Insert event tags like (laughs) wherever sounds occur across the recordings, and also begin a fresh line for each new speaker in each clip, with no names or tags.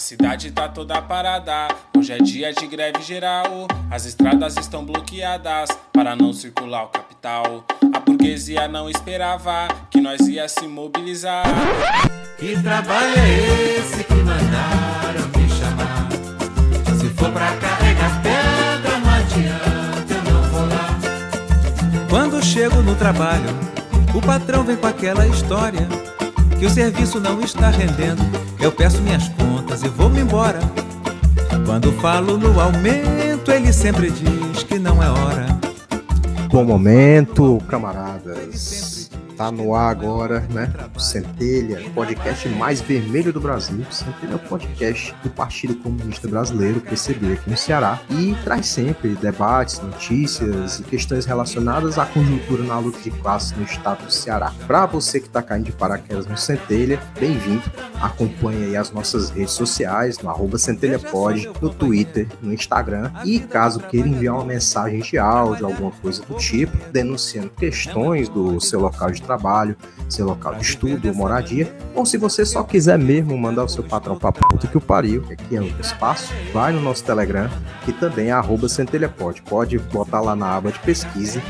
cidade tá toda parada, hoje é dia de greve geral. As estradas estão bloqueadas para não circular o capital. A burguesia não esperava que nós ia se mobilizar.
Que trabalho é esse que mandaram me chamar? Se for pra carregar pedra, não adianta, eu não vou lá.
Quando chego no trabalho, o patrão vem com aquela história que o serviço não está rendendo. Eu peço minhas contas e vou-me embora. Quando falo no aumento, ele sempre diz que não é hora.
Bom momento, camaradas. Tá no ar agora, né? Centelha, podcast mais vermelho do Brasil. Centelha é o podcast do Partido Comunista Brasileiro, PCB, aqui no Ceará. E traz sempre debates, notícias e questões relacionadas à conjuntura na luta de classe no estado do Ceará. Para você que está caindo de paraquedas no Centelha, bem-vindo. Acompanhe aí as nossas redes sociais, no arroba centelhapod, no Twitter, no Instagram. E caso queira enviar uma mensagem de áudio, alguma coisa do tipo, denunciando questões do seu local de trabalho, seu local de estudo ou moradia, ou se você só quiser mesmo mandar o seu patrão pra puta que o pariu, que aqui é o espaço, vai no nosso Telegram, que também é arroba centelhapod. Pode botar lá na aba de pesquisa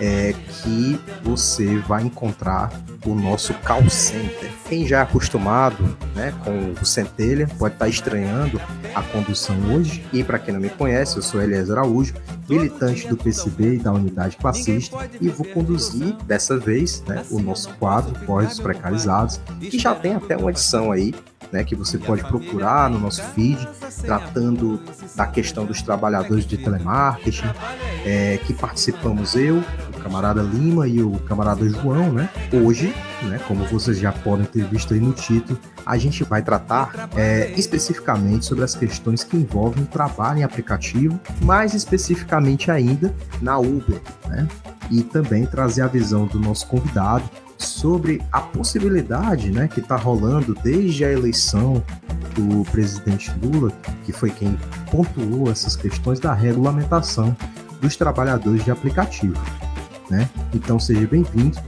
é que você vai encontrar o nosso call center. Quem já é acostumado né, com o Centelha pode estar estranhando a condução hoje. E para quem não me conhece, eu sou Eliezer Araújo, militante do PCB e da Unidade Classista, e vou conduzir dessa vez né, o nosso quadro Voz dos Precarizados, que já tem até uma edição aí né, que você pode procurar no nosso feed, tratando da questão dos trabalhadores de telemarketing, é, que participamos eu, o camarada Lima e o camarada João, né? Hoje, né, como vocês já podem ter visto aí no título, a gente vai tratar é, especificamente sobre as questões que envolvem o trabalho em aplicativo, mais especificamente ainda na Uber, né? E também trazer a visão do nosso convidado sobre a possibilidade né, que está rolando desde a eleição do presidente Lula, que foi quem pontuou essas questões da regulamentação dos trabalhadores de aplicativo. Né? Então seja bem-vindo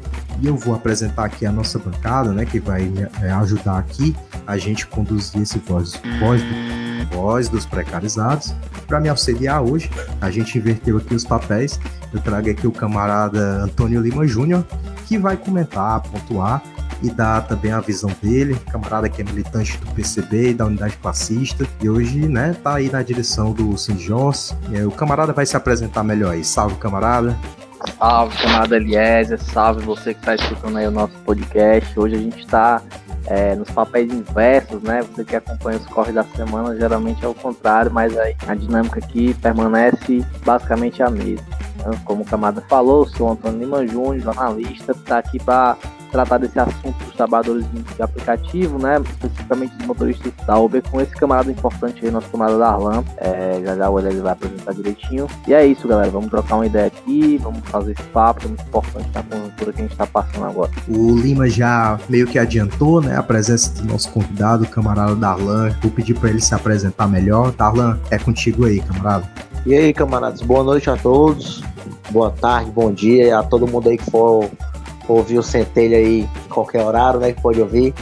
e eu vou apresentar aqui a nossa bancada, né, que vai é, ajudar aqui a gente conduzir esse voz, voz, do, voz dos precarizados. Para me auxiliar hoje, a gente inverteu aqui os papéis. Eu trago aqui o camarada Antônio Lima Júnior, que vai comentar, pontuar e dar também a visão dele, camarada que é militante do PCB e da unidade classista, e hoje, né, tá aí na direção do Sinjós. O camarada vai se apresentar melhor aí. Salve, camarada.
Salve, camarada Eliezer, salve você que está escutando aí o nosso podcast. Hoje a gente está é, nos papéis inversos, né? Você que acompanha os corres da semana, geralmente é o contrário, mas aí a dinâmica aqui permanece basicamente a mesma. Então, como o camarada falou, sou Antônio Lima Júnior, jornalista, está aqui para tratar desse assunto dos trabalhadores de aplicativo, né? Especificamente dos motoristas da Uber, com esse camarada importante aí, nosso camarada Darlan. É, já já o Eliezer vai apresentar direitinho. E é isso, galera. Vamos trocar uma ideia aqui, vamos fazer esse papo, é muito importante na conjuntura que a gente está passando agora.
O Lima já meio que adiantou, né? A presença do nosso convidado, o camarada Darlan. Vou pedir para ele se apresentar melhor. Darlan, é contigo aí, camarada.
E aí, camaradas, boa noite a todos, boa tarde, bom dia a todo mundo aí que for ouvir o Centelha aí em qualquer horário, né? Que pode ouvir.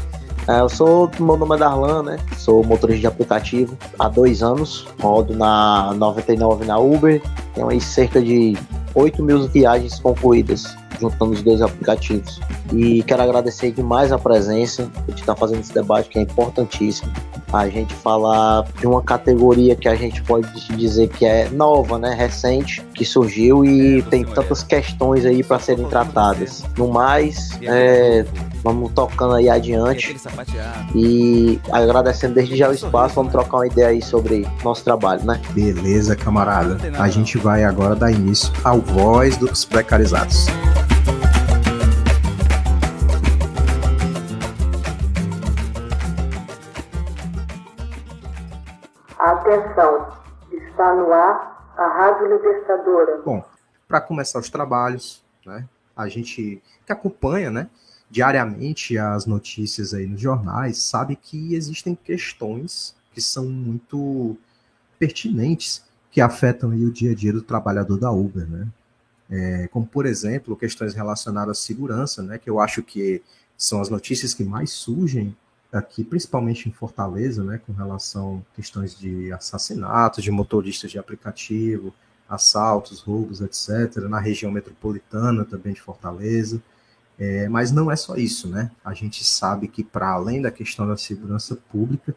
É, eu sou, meu nome é Darlan, né? Sou motorista de aplicativo há dois anos. Rodo na 99 na Uber. Tenho aí cerca de 8 mil viagens concluídas, juntando os dois aplicativos. E quero agradecer demais a presença de estar fazendo esse debate, que é importantíssimo. A gente falar de uma categoria que a gente pode dizer que é nova, né? Recente, que surgiu e tem tantas questões aí para serem tratadas. No mais, é, vamos tocando aí adiante e agradecendo desde já o espaço, vamos trocar uma ideia aí sobre nosso trabalho, né?
Beleza, camarada. A gente vai agora dar início ao Voz dos Precarizados.
Atenção, está no ar a Rádio Libertadora.
Bom, para começar os trabalhos, né? A gente que acompanha, né? diariamente as notícias aí nos jornais, sabe que existem questões que são muito pertinentes que afetam o dia a dia do trabalhador da Uber, né? É, como, por exemplo, questões relacionadas à segurança, né? Que eu acho que são as notícias que mais surgem aqui, principalmente em Fortaleza, né, com relação a questões de assassinatos de motoristas de aplicativo, assaltos, roubos, etc., na região metropolitana também de Fortaleza. É, mas não é só isso, né? A gente sabe que, para além da questão da segurança pública,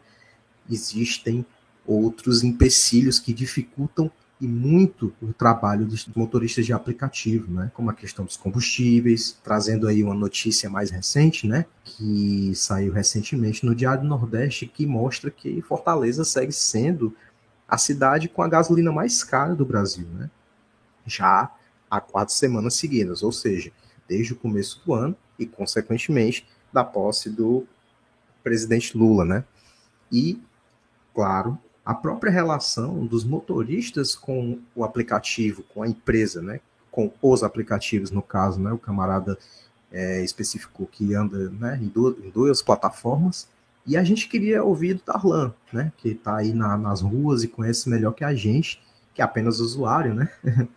existem outros empecilhos que dificultam e muito o trabalho dos motoristas de aplicativo, né? Como a questão dos combustíveis, trazendo aí uma notícia mais recente, né? Que saiu recentemente no Diário do Nordeste, que mostra que Fortaleza segue sendo a cidade com a gasolina mais cara do Brasil, né? Já há quatro semanas seguidas, ou seja, desde o começo do ano e, consequentemente, da posse do presidente Lula, né? E, claro, a própria relação dos motoristas com o aplicativo, com a empresa, né? Com os aplicativos, no caso, né? O camarada é, especificou que anda né, em, duas, em duas plataformas. E a gente queria ouvir do Tarlan, né? Que está aí na, nas ruas e conhece melhor que a gente, que é apenas usuário, né? (laughs)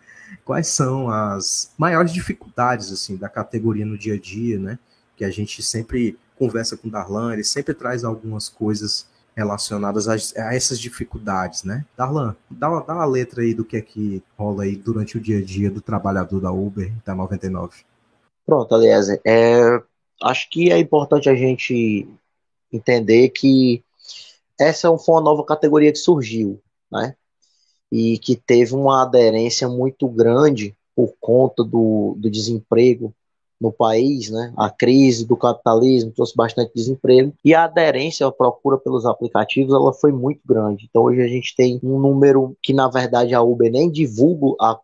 Quais são as maiores dificuldades assim da categoria no dia a dia, né? Que a gente sempre conversa com o Darlan, ele sempre traz algumas coisas relacionadas a, a, essas dificuldades, né? Darlan, dá, dá uma letra aí do que é que rola aí durante o dia a dia do trabalhador da Uber da 99.
Pronto, aliás, é, acho que é importante a gente entender que essa foi uma nova categoria que surgiu, né? E que teve uma aderência muito grande por conta do, do desemprego no país, né? A crise do capitalismo trouxe bastante desemprego e a aderência, a procura pelos aplicativos, ela foi muito grande. Então hoje a gente tem um número que na verdade a Uber nem divulga a,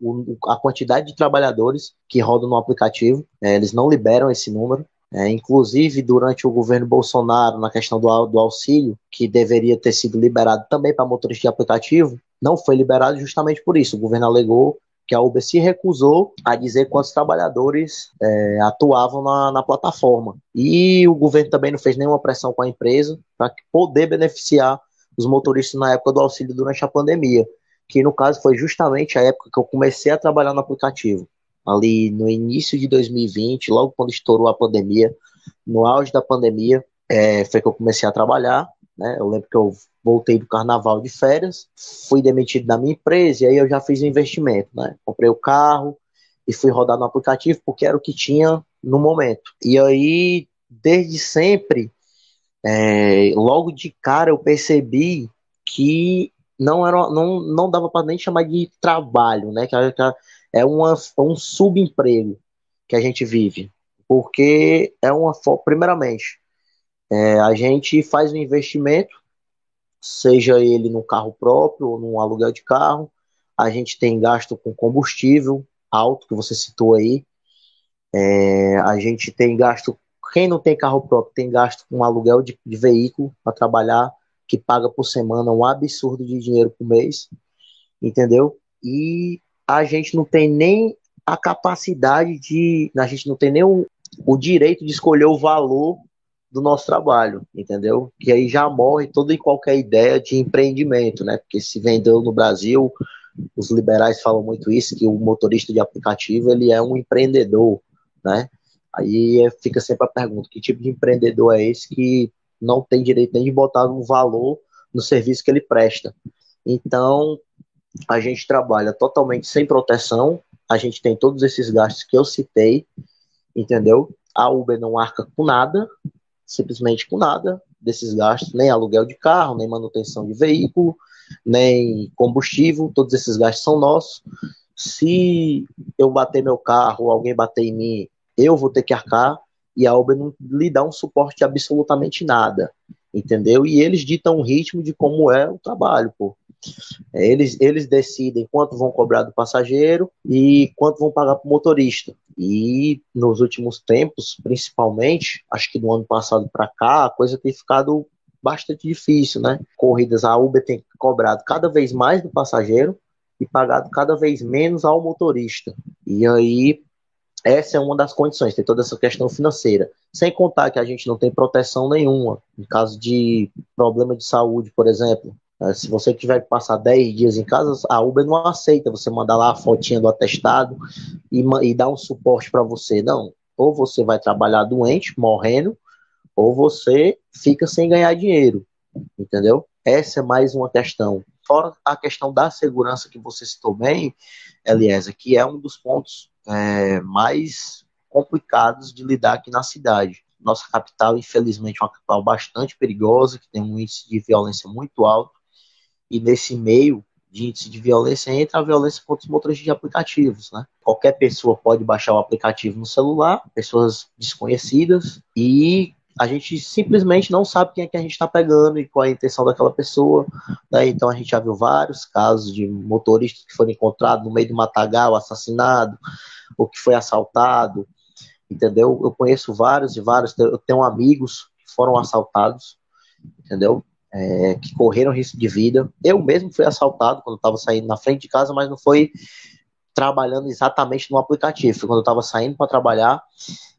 a quantidade de trabalhadores que rodam no aplicativo. É, eles não liberam esse número. É, inclusive, durante o governo Bolsonaro, na questão do, do auxílio, que deveria ter sido liberado também para motoristas de aplicativo, não foi liberado justamente por isso. O governo alegou que a Uber se recusou a dizer quantos trabalhadores é, atuavam na, na, plataforma. E o governo também não fez nenhuma pressão com a empresa para poder beneficiar os motoristas na época do auxílio durante a pandemia, que no caso foi justamente a época que eu comecei a trabalhar no aplicativo. Ali no início de 2020, logo quando estourou a pandemia, no auge da pandemia, é, foi que eu comecei a trabalhar. Né? Eu lembro que eu voltei do carnaval de férias, fui demitido da minha empresa e aí eu já fiz o investimento, né? Comprei o carro e fui rodar no aplicativo porque era o que tinha no momento. E aí, desde sempre, é, logo de cara eu percebi que não era, não, não dava para nem chamar de trabalho, né? Que é uma, um subemprego que a gente vive, porque é uma primeiramente é, a gente faz um investimento seja ele no carro próprio ou num aluguel de carro. A gente tem gasto com combustível alto, que você citou aí. É, a gente tem gasto. Quem não tem carro próprio tem gasto com aluguel de, de veículo para trabalhar, que paga por semana um absurdo de dinheiro por mês, entendeu? E a gente não tem nem a capacidade de. A gente não tem nem o, o direito de escolher o valor do nosso trabalho, entendeu? Que aí já morre toda e qualquer ideia de empreendimento, né? Porque se vendeu no Brasil, os liberais falam muito isso, que o motorista de aplicativo ele é um empreendedor, né? Aí fica sempre a pergunta, que tipo de empreendedor é esse que não tem direito nem de botar um valor no serviço que ele presta? Então, a gente trabalha totalmente sem proteção, a gente tem todos esses gastos que eu citei, entendeu? A Uber não arca com nada, simplesmente com nada desses gastos, nem aluguel de carro, nem manutenção de veículo, nem combustível, todos esses gastos são nossos. Se eu bater meu carro, alguém bater em mim, eu vou ter que arcar e a Uber não lhe dá um suporte absolutamente nada, entendeu? E eles ditam o ritmo de como é o trabalho, pô. É, eles, eles decidem quanto vão cobrar do passageiro e quanto vão pagar para o motorista. E nos últimos tempos, principalmente, acho que do ano passado para cá, a coisa tem ficado bastante difícil, né? Corridas, a Uber tem cobrado cada vez mais do passageiro e pagado cada vez menos ao motorista. E aí, essa é uma das condições, tem toda essa questão financeira. Sem contar que a gente não tem proteção nenhuma. Em caso de problema de saúde, por exemplo, é, se você tiver que passar 10 dias em casa, a Uber não aceita você mandar lá a fotinha do atestado e, e dar um suporte para você. Não. Ou você vai trabalhar doente, morrendo, ou você fica sem ganhar dinheiro, entendeu? Essa é mais uma questão. Fora a questão da segurança que você citou bem, Eliezer, que é um dos pontos é, mais complicados de lidar aqui na cidade. Nossa capital, infelizmente, é uma capital bastante perigosa, que tem um índice de violência muito alto, e nesse meio de índice de violência entra a violência contra os motoristas de aplicativos, né? Qualquer pessoa pode baixar o aplicativo no celular, pessoas desconhecidas, e a gente simplesmente não sabe quem é que a gente está pegando e qual é a intenção daquela pessoa. Né? Então a gente já viu vários casos de motoristas que foram encontrados no meio do matagal, assassinado, ou que foi assaltado, entendeu? Eu conheço vários e vários, eu tenho amigos que foram assaltados, entendeu? É, que correram risco de vida. Eu mesmo fui assaltado quando estava saindo na frente de casa, mas não foi trabalhando exatamente no aplicativo, quando eu estava saindo para trabalhar.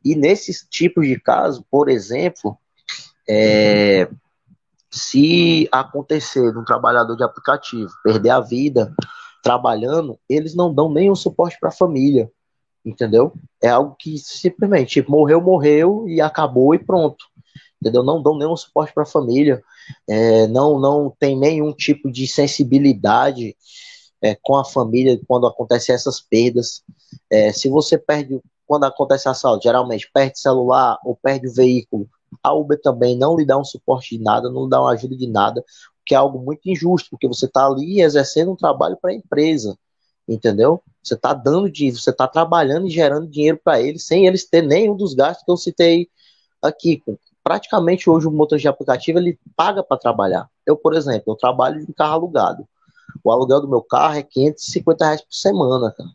E nesses tipos de casos, por exemplo, é, se acontecer de um trabalhador de aplicativo perder a vida trabalhando, eles não dão nenhum suporte para a família, entendeu? É algo que simplesmente tipo, morreu, morreu e acabou e pronto, entendeu? Não dão nenhum suporte para a família, é, não, não tem nenhum tipo de sensibilidade é, com a família quando acontecem essas perdas. É, se você perde, quando acontece assalto, geralmente perde celular ou perde o veículo, a Uber também não lhe dá um suporte de nada, não lhe dá uma ajuda de nada, que é algo muito injusto, porque você está ali exercendo um trabalho para a empresa, entendeu? Você está dando dinheiro, você está trabalhando e gerando dinheiro para eles, sem eles ter nenhum dos gastos que eu citei aqui. Praticamente hoje o motor de aplicativo ele paga para trabalhar. Eu, por exemplo, eu trabalho em carro alugado. O aluguel do meu carro é 550 reais por semana, cara.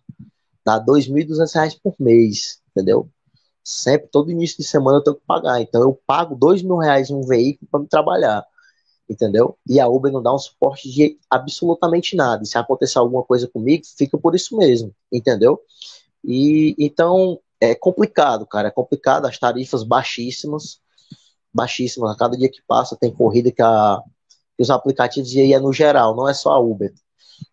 Dá 2.200 reais por mês, entendeu? Sempre, todo início de semana eu tenho que pagar. Então eu pago dois mil reais em um veículo para me trabalhar, entendeu? E a Uber não dá um suporte de absolutamente nada. E se acontecer alguma coisa comigo, fica por isso mesmo, entendeu? E então é complicado, cara. É complicado, as tarifas baixíssimas, baixíssimas. A cada dia que passa tem corrida que a os aplicativos, e aí é no geral, não é só a Uber.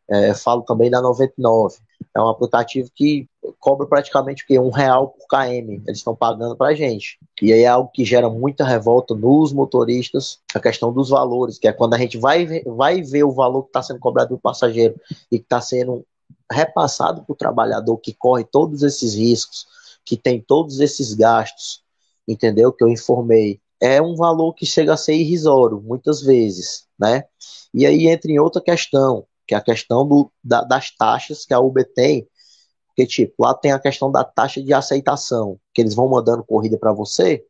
É, falo também da 99. É um aplicativo que cobra praticamente o quê? Um real por KM. Eles estão pagando para gente. E aí é algo que gera muita revolta nos motoristas, a questão dos valores, que é quando a gente vai vai ver o valor que está sendo cobrado do passageiro e que está sendo repassado para o trabalhador que corre todos esses riscos, que tem todos esses gastos, entendeu? Que eu informei. É um valor que chega a ser irrisório, muitas vezes né? E aí entra em outra questão, que é a questão do, da, das taxas que a Uber tem, porque, tipo, lá tem a questão da taxa de aceitação, que eles vão mandando corrida para você,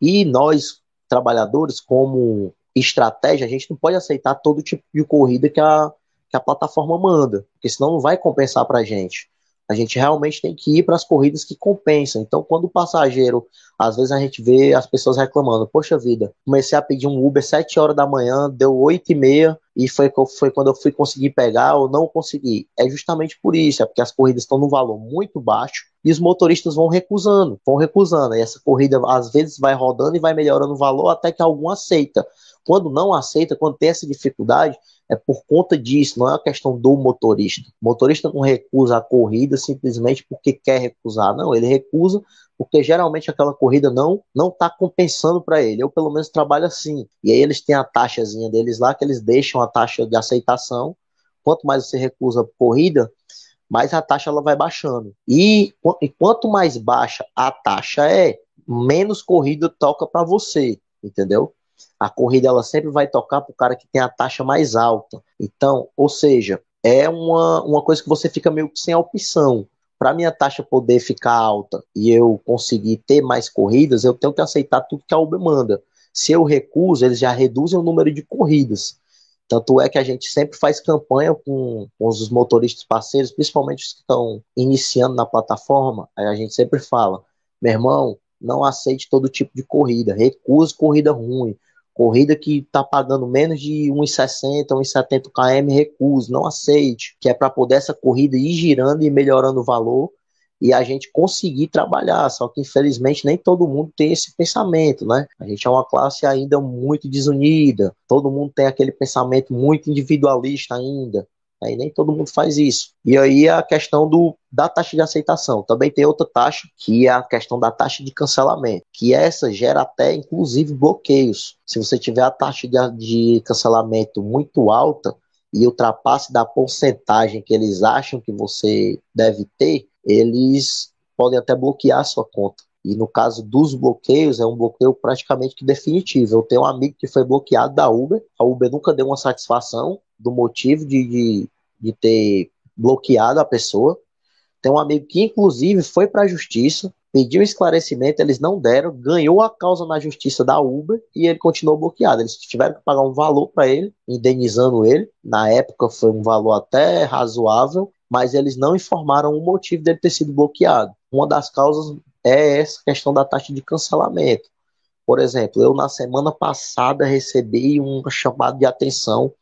e nós, trabalhadores, como estratégia, a gente não pode aceitar todo tipo de corrida que a, que a plataforma manda, porque senão não vai compensar para a gente. A gente realmente tem que ir para as corridas que compensam. Então, quando o passageiro, às vezes a gente vê as pessoas reclamando, poxa vida, comecei a pedir um Uber 7 horas da manhã, deu 8 e meia, e foi, foi quando eu fui conseguir pegar ou não consegui. É justamente por isso, é porque as corridas estão no valor muito baixo e os motoristas vão recusando, vão recusando. E essa corrida às vezes vai rodando e vai melhorando o valor até que algum aceita. Quando não aceita, quando tem essa dificuldade, é por conta disso, não é uma questão do motorista. O motorista não recusa a corrida simplesmente porque quer recusar, não, ele recusa porque geralmente aquela corrida não não está compensando para ele. Eu pelo menos trabalho assim. E aí eles têm a taxazinha deles lá que eles deixam a taxa de aceitação. Quanto mais você recusa a corrida, mais a taxa ela vai baixando. E, e quanto mais baixa a taxa é, menos corrida toca para você, entendeu? A corrida ela sempre vai tocar para o cara que tem a taxa mais alta. Então, ou seja, é uma, uma coisa que você fica meio que sem opção. Para minha taxa poder ficar alta e eu conseguir ter mais corridas, eu tenho que aceitar tudo que a Uber manda. Se eu recuso, eles já reduzem o número de corridas. Tanto é que a gente sempre faz campanha com, com os motoristas parceiros, principalmente os que estão iniciando na plataforma. A gente sempre fala: meu irmão, não aceite todo tipo de corrida, recuse corrida ruim, Corrida que está pagando menos de 1,60, 1,70 km, recuse, não aceite, que é para poder essa corrida ir girando e melhorando o valor e a gente conseguir trabalhar. Só que infelizmente nem todo mundo tem esse pensamento, né? A gente é uma classe ainda muito desunida, todo mundo tem aquele pensamento muito individualista ainda. E nem todo mundo faz isso. E aí a questão do, da taxa de aceitação. Também tem outra taxa, que é a questão da taxa de cancelamento, que essa gera até, inclusive, bloqueios. Se você tiver a taxa de, de cancelamento muito alta e ultrapasse da porcentagem que eles acham que você deve ter, eles podem até bloquear a sua conta. E no caso dos bloqueios, é um bloqueio praticamente que definitivo. Eu tenho um amigo que foi bloqueado da Uber. A Uber nunca deu uma satisfação do motivo de, de, de ter bloqueado a pessoa. Tem um amigo que, inclusive, foi para a justiça, pediu esclarecimento, eles não deram, ganhou a causa na justiça da Uber e ele continuou bloqueado. Eles tiveram que pagar um valor para ele, indenizando ele. Na época foi um valor até razoável, mas eles não informaram o motivo dele ter sido bloqueado. Uma das causas é essa questão da taxa de cancelamento. Por exemplo, eu na semana passada recebi um chamado de atenção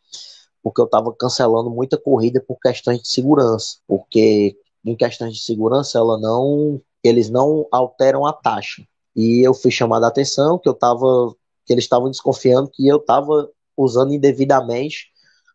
porque eu estava cancelando muita corrida por questões de segurança, porque em questões de segurança ela não, eles não alteram a taxa. E eu fui chamado a atenção que eu tava, que eles estavam desconfiando que eu estava usando indevidamente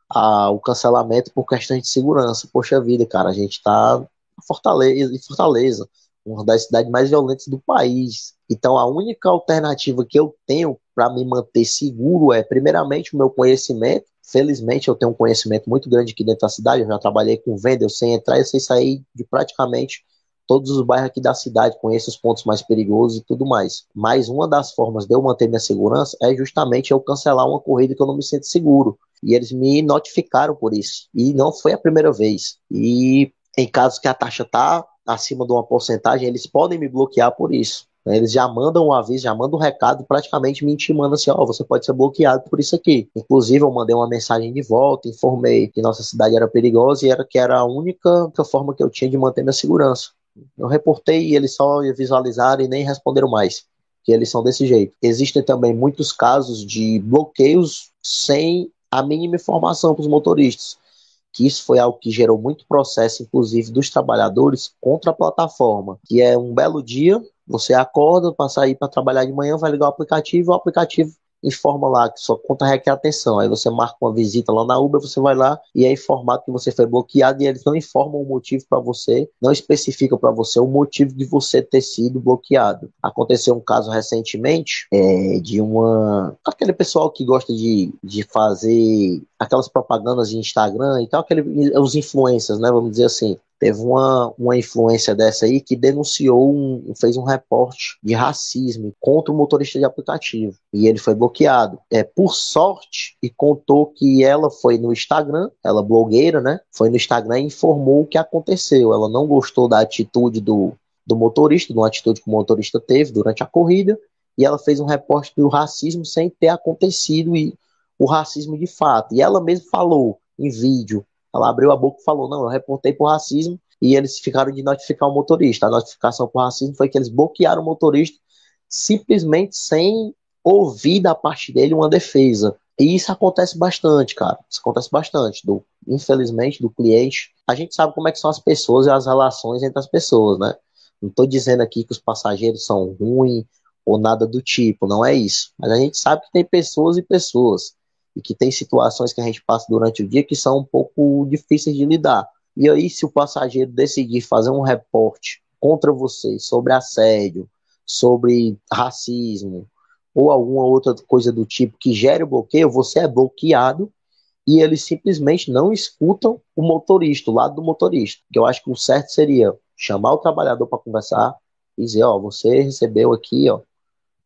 a, o cancelamento por questões de segurança. Poxa vida, cara, a gente está Fortaleza, em Fortaleza uma das cidades mais violentas do país. Então, a única alternativa que eu tenho para me manter seguro é, primeiramente, o meu conhecimento. Felizmente, eu tenho um conhecimento muito grande aqui dentro da cidade. Eu já trabalhei com venda, eu sei entrar e sei sair de praticamente todos os bairros aqui da cidade, conheço os pontos mais perigosos e tudo mais. Mas uma das formas de eu manter minha segurança é justamente eu cancelar uma corrida que eu não me sinto seguro. E eles me notificaram por isso. E não foi a primeira vez. E em casos que a taxa tá acima de uma porcentagem, eles podem me bloquear por isso. Né? Eles já mandam um aviso, já mandam um recado, praticamente me intimando assim: ó, oh, você pode ser bloqueado por isso aqui. Inclusive, eu mandei uma mensagem de volta, informei que nossa cidade era perigosa e era que era a única forma que eu tinha de manter minha segurança. Eu reportei e eles só visualizaram e nem responderam mais. Que eles são desse jeito. Existem também muitos casos de bloqueios sem a mínima informação para os motoristas que isso foi algo que gerou muito processo, inclusive dos trabalhadores, contra a plataforma, que é um belo dia, você acorda para sair para trabalhar de manhã, vai ligar o aplicativo, o aplicativo informa lá que sua conta requer atenção. Aí você marca uma visita lá na Uber, você vai lá e é informado que você foi bloqueado e eles não informam o motivo para você, não especificam para você o motivo de você ter sido bloqueado. Aconteceu um caso recentemente é, de uma. aquele pessoal que gosta de, de fazer aquelas propagandas de Instagram e tal, aquele, os influencers, né? Vamos dizer assim. Teve uma, uma influência dessa aí que denunciou, um, fez um reporte de racismo contra o motorista de aplicativo. E ele foi bloqueado. É, por sorte, e contou que ela foi no Instagram, ela blogueira, né? Foi no Instagram e informou o que aconteceu. Ela não gostou da atitude do, do motorista, uma atitude que o motorista teve durante a corrida, e ela fez um reporte do racismo sem ter acontecido e o racismo de fato. E ela mesma falou em vídeo ela abriu a boca e falou: não, eu reportei por racismo e eles ficaram de notificar o motorista. A notificação por racismo foi que eles bloquearam o motorista simplesmente sem ouvir da parte dele uma defesa. E isso acontece bastante, cara. Isso acontece bastante. Do, infelizmente, do cliente. A gente sabe como é que são as pessoas e as relações entre as pessoas, né? Não estou dizendo aqui que os passageiros são ruins ou nada do tipo, não é isso. Mas a gente sabe que tem pessoas e pessoas e que tem situações que a gente passa durante o dia que são um pouco difíceis de lidar. E aí, se o passageiro decidir fazer um reporte contra você sobre assédio, sobre racismo ou alguma outra coisa do tipo que gere o bloqueio, você é bloqueado e eles simplesmente não escutam o motorista, o lado do motorista. Que eu acho que o certo seria chamar o trabalhador para conversar e dizer, ó, você recebeu aqui, ó,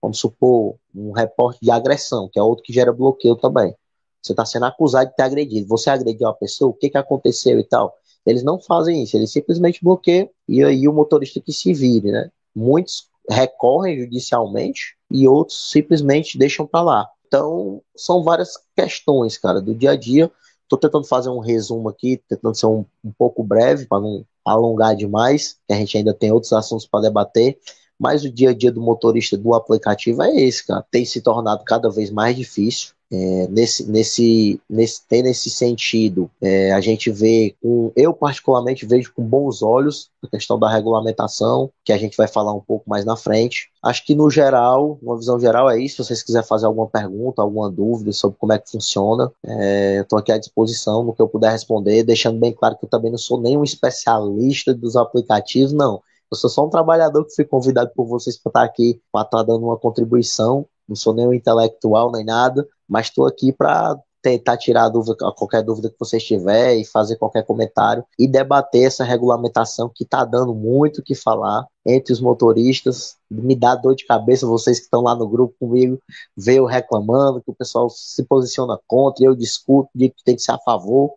vamos supor, um reporte de agressão, que é outro que gera bloqueio também. Você está sendo acusado de ter agredido. Você agrediu uma pessoa, o que, que aconteceu e tal. Eles não fazem isso, eles simplesmente bloqueiam e aí o motorista que se vire, né? Muitos recorrem judicialmente e outros simplesmente deixam para lá. Então, são várias questões, cara, do dia a dia. Estou tentando fazer um resumo aqui, tentando ser um, um pouco breve, para não alongar demais, que a gente ainda tem outros assuntos para debater. Mas o dia a dia do motorista do aplicativo é esse, cara. Tem se tornado cada vez mais difícil. É, nesse, nesse, nesse, tem nesse sentido, é, a gente vê, com, eu particularmente vejo com bons olhos a questão da regulamentação, que a gente vai falar um pouco mais na frente. Acho que no geral, uma visão geral é isso. Se vocês quiserem fazer alguma pergunta, alguma dúvida sobre como é que funciona, é, estou aqui à disposição no que eu puder responder, deixando bem claro que eu também não sou nenhum especialista dos aplicativos, não. Eu sou só um trabalhador que fui convidado por vocês para estar aqui, para estar dando uma contribuição. Não sou nem um intelectual nem nada, mas estou aqui para tentar tirar dúvida, qualquer dúvida que vocês tiver e fazer qualquer comentário e debater essa regulamentação que está dando muito o que falar entre os motoristas. Me dá dor de cabeça vocês que estão lá no grupo comigo, eu reclamando, que o pessoal se posiciona contra, eu discuto, digo que tem que ser a favor.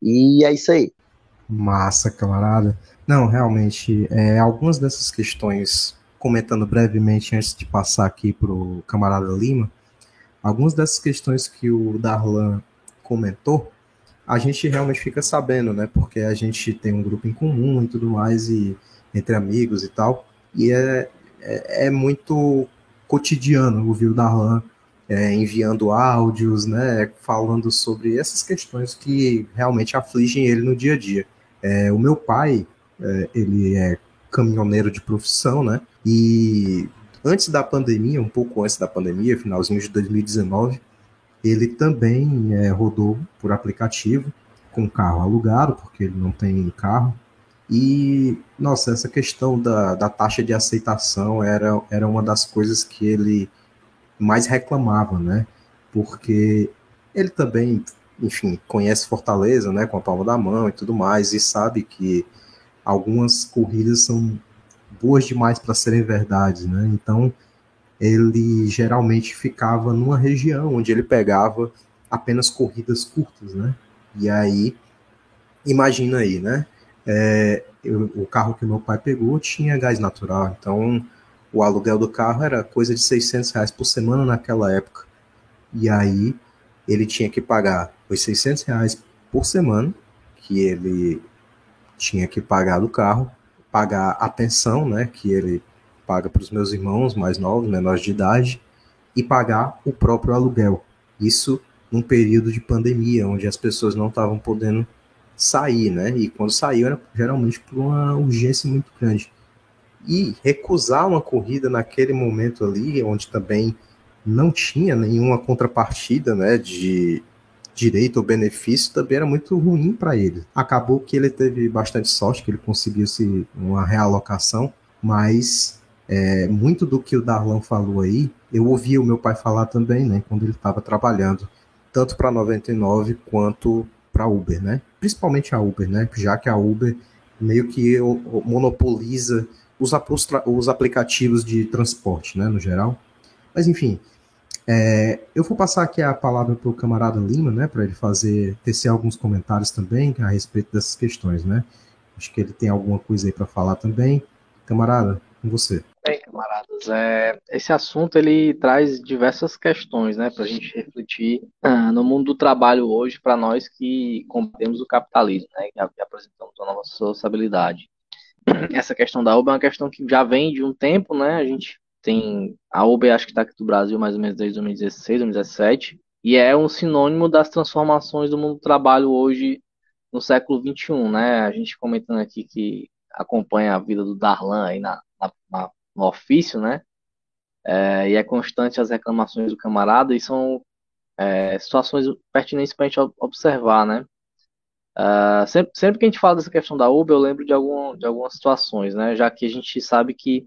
E é isso aí.
Massa, camarada. Não, realmente, é, algumas dessas questões, comentando brevemente antes de passar aqui para o camarada Lima, algumas dessas questões que o Darlan comentou, a gente realmente fica sabendo, né? Porque a gente tem um grupo em comum e tudo mais, e entre amigos e tal, e é, é, é muito cotidiano ouvir o Darlan é, enviando áudios, né? Falando sobre essas questões que realmente afligem ele no dia a dia. É, o meu pai, é, ele é caminhoneiro de profissão, né? E antes da pandemia, um pouco antes da pandemia, finalzinho de 2019, ele também é, rodou por aplicativo com carro alugado, porque ele não tem carro. E, nossa, essa questão da, da taxa de aceitação era, era uma das coisas que ele mais reclamava, né? Porque ele também, enfim, conhece Fortaleza, né, com a palma da mão e tudo mais, e sabe que algumas corridas são boas demais para serem verdades, né? Então ele geralmente ficava numa região onde ele pegava apenas corridas curtas, né? E aí imagina aí, né? É, eu, o carro que meu pai pegou tinha gás natural, então o aluguel do carro era coisa de 600 reais por semana naquela época. E aí ele tinha que pagar os 600 reais por semana que ele tinha que pagar do carro, pagar a pensão, né, que ele paga para os meus irmãos mais novos, menores de idade, e pagar o próprio aluguel. Isso num período de pandemia, onde as pessoas não estavam podendo sair, né? E quando saiu era geralmente por uma urgência muito grande. E recusar uma corrida naquele momento ali, onde também não tinha nenhuma contrapartida, né, de direito ou benefício também era muito ruim para ele. Acabou que ele teve bastante sorte, que ele conseguiu se uma realocação, mas é, muito do que o Darlan falou aí, eu ouvi o meu pai falar também, né, quando ele estava trabalhando, tanto para 99 quanto para Uber, né? Principalmente a Uber, né? Já que a Uber meio que monopoliza os, os aplicativos de transporte, né, no geral. Mas enfim, é, eu vou passar aqui a palavra para o camarada Lima, né, para ele fazer, tecer alguns comentários também a respeito dessas questões, né? Acho que ele tem alguma coisa aí para falar também. Camarada, com você.
Bem, camaradas, é, esse assunto ele traz diversas questões, né, para a gente refletir ah, no mundo do trabalho hoje, para nós que combatemos o capitalismo, né, que apresentamos a nossa sociabilidade. Essa questão da Uber é uma questão que já vem de um tempo, né, a gente tem a Uber acho que está aqui do Brasil mais ou menos desde 2016, 2017, e é um sinônimo das transformações do mundo do trabalho hoje no século 21, né? A gente comentando aqui que acompanha a vida do Darlan aí na, na no ofício, né? É, e é constante as reclamações do camarada e são é, situações pertinentes para a gente observar, né? Uh, sempre, sempre que a gente fala dessa questão da Uber, eu lembro de, algum, de algumas situações, né? Já que a gente sabe que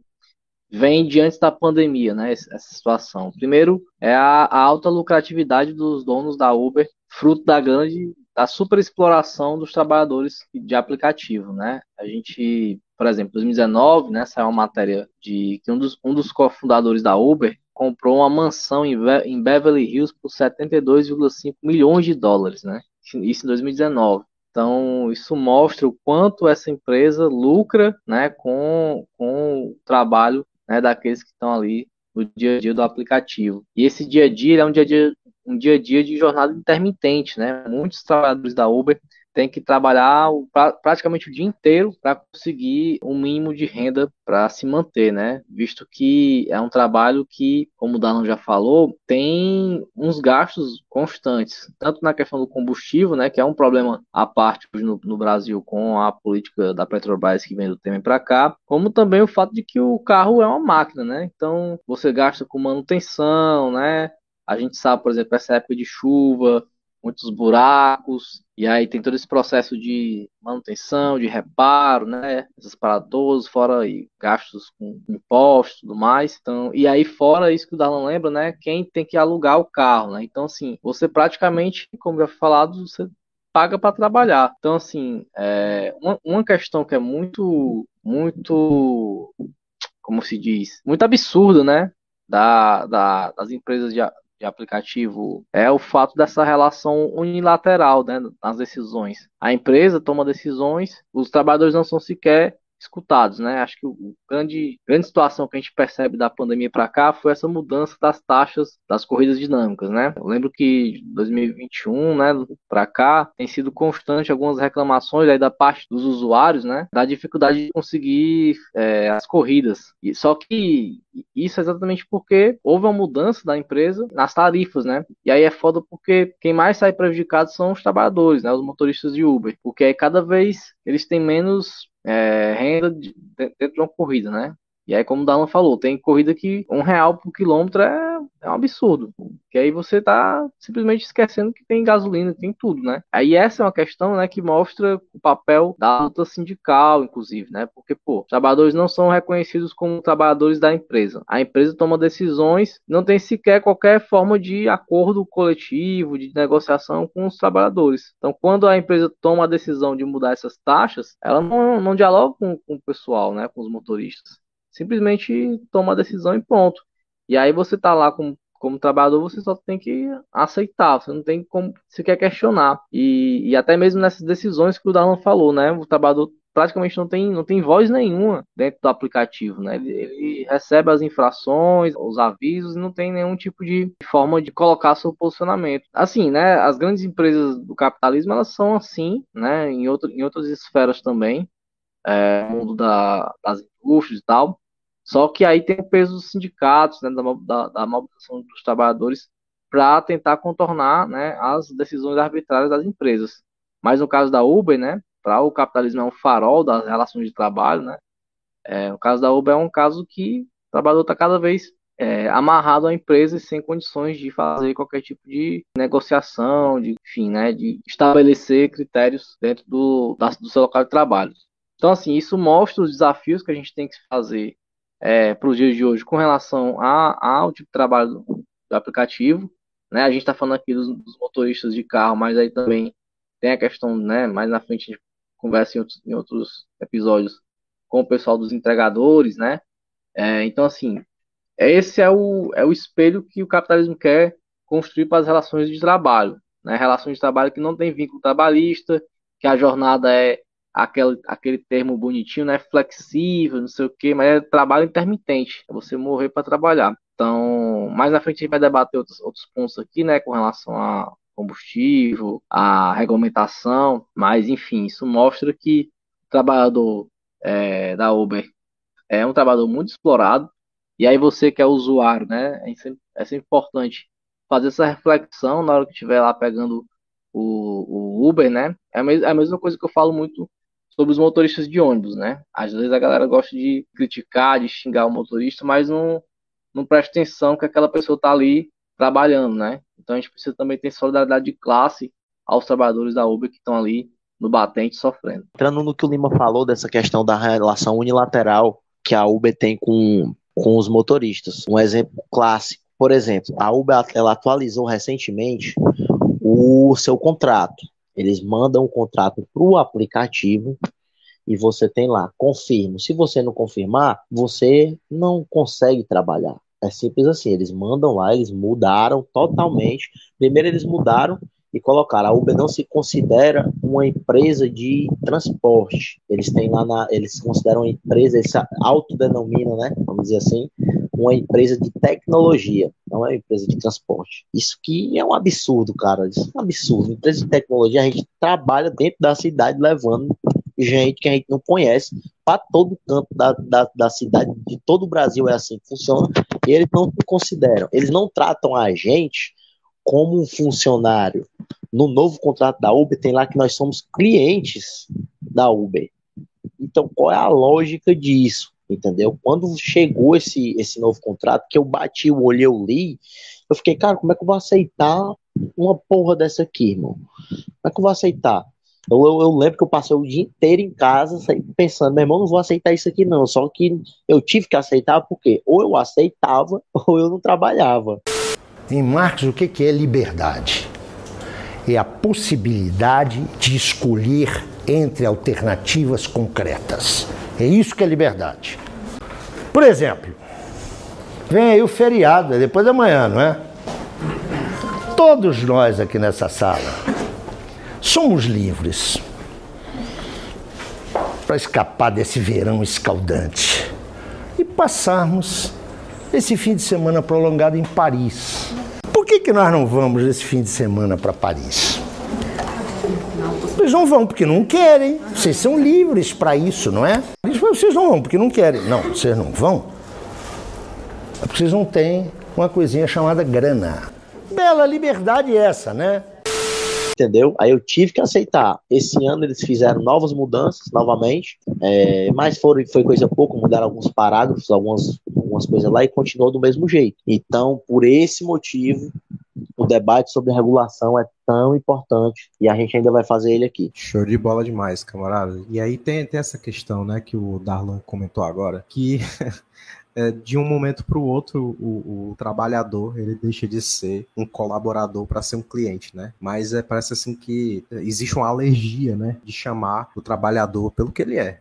vem diante da pandemia, né? Essa situação. Primeiro é a, a alta lucratividade dos donos da Uber, fruto da grande da superexploração dos trabalhadores de aplicativo, né? A gente, por exemplo, em 2019, né, saiu uma matéria de que um dos, um dos cofundadores da Uber comprou uma mansão em, em Beverly Hills por 72,5 milhões de dólares, né? Isso em 2019. Então, isso mostra o quanto essa empresa lucra né, com, com o trabalho né, daqueles que estão ali no dia a dia do aplicativo. E esse dia a dia é um dia a dia, um dia a dia de jornada intermitente, né? Muitos trabalhadores da Uber tem que trabalhar pra, praticamente o dia inteiro para conseguir um mínimo de renda para se manter, né? Visto que é um trabalho que, como o Dalan já falou, tem uns gastos constantes, tanto na questão do combustível, né, que é um problema à parte no, no Brasil com a política da Petrobras que vem do Temer para cá, como também o fato de que o carro é uma máquina, né? Então você gasta com manutenção, né? A gente sabe, por exemplo, essa época de chuva, muitos buracos, e aí tem todo esse processo de manutenção, de reparo, né? Esses parados, fora aí, gastos com impostos e tudo mais. Então, e aí, fora isso que o Darlan lembra, né? Quem tem que alugar o carro, né? Então, assim, você praticamente, como já falado, você paga para trabalhar. Então, assim, é, uma, uma questão que é muito, muito, como se diz, muito absurdo, né? Da, da, das empresas de, de aplicativo é o fato dessa relação unilateral né, nas decisões. A empresa toma decisões, os trabalhadores não são sequer escutados, né? Acho que o grande, grande situação que a gente percebe da pandemia para cá foi essa mudança das taxas das corridas dinâmicas, né? Eu lembro que 2021, né, para cá tem sido constante algumas reclamações aí da parte dos usuários, né, da dificuldade de conseguir é, as corridas. E só que isso é exatamente porque houve uma mudança da empresa nas tarifas, né? E aí é foda porque quem mais sai prejudicado são os trabalhadores, né? Os motoristas de Uber, porque aí cada vez eles têm menos é, renda de, dentro de uma corrida, né? E aí, como o Dalan falou, tem corrida que um real por quilômetro é, é um absurdo. Que aí você tá simplesmente esquecendo que tem gasolina, tem tudo, né? Aí essa é uma questão, né, que mostra o papel da luta sindical, inclusive, né? Porque, pô, os trabalhadores não são reconhecidos como trabalhadores da empresa. A empresa toma decisões, não tem sequer qualquer forma de acordo coletivo, de negociação com os trabalhadores. Então, quando a empresa toma a decisão de mudar essas taxas, ela não, não dialoga com, com o pessoal, né, com os motoristas simplesmente toma a decisão e pronto. E aí você tá lá como, como trabalhador, você só tem que aceitar, você não tem como sequer questionar. E, e até mesmo nessas decisões que o Darlan falou, né? O trabalhador praticamente não tem, não tem voz nenhuma dentro do aplicativo, né? Ele, ele, recebe as infrações, os avisos não tem nenhum tipo de forma de colocar seu posicionamento. Assim, né? As grandes empresas do capitalismo, elas são assim, né? Em, outro, em outras esferas também, é, mundo da, das indústrias e tal. Só que aí tem o peso dos sindicatos, né, da, da, mobilização dos trabalhadores, para tentar contornar né, as decisões arbitrárias das empresas. Mas no caso da Uber, né, para o capitalismo é um farol das relações de trabalho, né, é, no caso da Uber é um caso que o trabalhador está cada vez é, amarrado à empresa e sem condições de fazer qualquer tipo de negociação, de, enfim, né, de estabelecer critérios dentro do, da, do seu local de trabalho. Então, assim, isso mostra os desafios que a gente tem que fazer é, para os dias de hoje com relação a, ao tipo de trabalho do, do aplicativo. Né? A gente está falando aqui dos, dos, motoristas de carro, mas aí também tem a questão, né? mais na frente a gente conversa em outros, em outros episódios com o pessoal dos entregadores, né? É, então, assim, esse é o, é o espelho que o capitalismo quer construir para as relações de trabalho. Né? Relações de trabalho que não tem vínculo trabalhista, que a jornada é aquele, aquele termo bonitinho, né? Flexível, não sei o quê, mas é trabalho intermitente. É você morrer para trabalhar. Então, mais na frente a gente vai debater outros, outros pontos aqui, né? Com relação a combustível, a regulamentação, mas enfim, isso mostra que o trabalhador é, da Uber é um trabalhador muito explorado. E aí você que é usuário, né? É sempre, é sempre importante fazer essa reflexão na hora que estiver lá pegando o, o Uber, né? É a, é a mesma coisa que eu falo muito sobre os motoristas de ônibus, né? Às vezes a galera gosta de criticar, de xingar o motorista, mas não, não presta atenção que aquela pessoa está ali trabalhando, né? Então a gente precisa também ter solidariedade de classe aos trabalhadores da Uber que estão ali no batente sofrendo.
Entrando no que o Lima falou dessa questão da relação unilateral que a Uber tem com, com os motoristas. Um exemplo clássico, por exemplo, a Uber ela atualizou recentemente o seu contrato. Eles mandam o contrato para o aplicativo e você tem lá, confirma. Se você não confirmar, você não consegue trabalhar. É simples assim. Eles mandam lá, eles mudaram totalmente. Primeiro eles mudaram e colocaram. A Uber não se considera uma empresa de transporte. Eles têm lá na, eles consideram uma empresa, eles autodenominam, né? Vamos dizer assim, uma empresa de tecnologia. não é uma empresa de transporte. Isso que é um absurdo, cara. Isso é um absurdo. Empresa de tecnologia, a gente trabalha dentro da cidade levando gente que a gente não conhece para todo canto da, da, da, cidade, de todo o Brasil é assim que funciona, e eles não consideram, eles não tratam a gente como um funcionário. No novo contrato da Uber tem lá que nós somos clientes da Uber. Então, qual é a lógica disso? Entendeu? Quando chegou esse, esse novo contrato, que eu bati o olho, eu li, eu fiquei, cara, como é que eu vou aceitar uma porra dessa aqui, irmão? Como é que eu vou aceitar? Eu, eu, eu, lembro que eu passei o dia inteiro em casa pensando, meu irmão, não vou aceitar isso aqui não. Só que eu tive que aceitar porque ou eu aceitava (laughs) ou eu não trabalhava.
Em Marx, o que é liberdade? É a possibilidade de escolher entre alternativas concretas. É isso que é liberdade. Por exemplo, vem aí o feriado, é depois da manhã, não é? Todos nós aqui nessa sala somos livres para escapar desse verão escaldante e passarmos esse fim de semana prolongado em Paris. Por que, que nós não vamos esse fim de semana para Paris? Vocês não vão porque não querem. Vocês são livres para isso, não é? Vocês não vão porque não querem. Não, vocês não vão. É porque vocês não têm uma coisinha chamada grana. Bela liberdade essa, né?
Entendeu? Aí eu tive que aceitar. Esse ano eles fizeram novas mudanças, novamente, é, mas foi, foi coisa pouco, mudaram alguns parágrafos, algumas, algumas coisas lá e continuou do mesmo jeito. Então, por esse motivo, o debate sobre regulação é tão importante e a gente ainda vai fazer ele aqui.
Show de bola demais, camarada. E aí tem, tem essa questão, né, que o Darlan comentou agora, que (laughs) é, de um momento para o outro, o, trabalhador ele deixa de ser um colaborador para ser um cliente, né? Mas é, parece assim que existe uma alergia, né, de chamar o trabalhador pelo que ele é.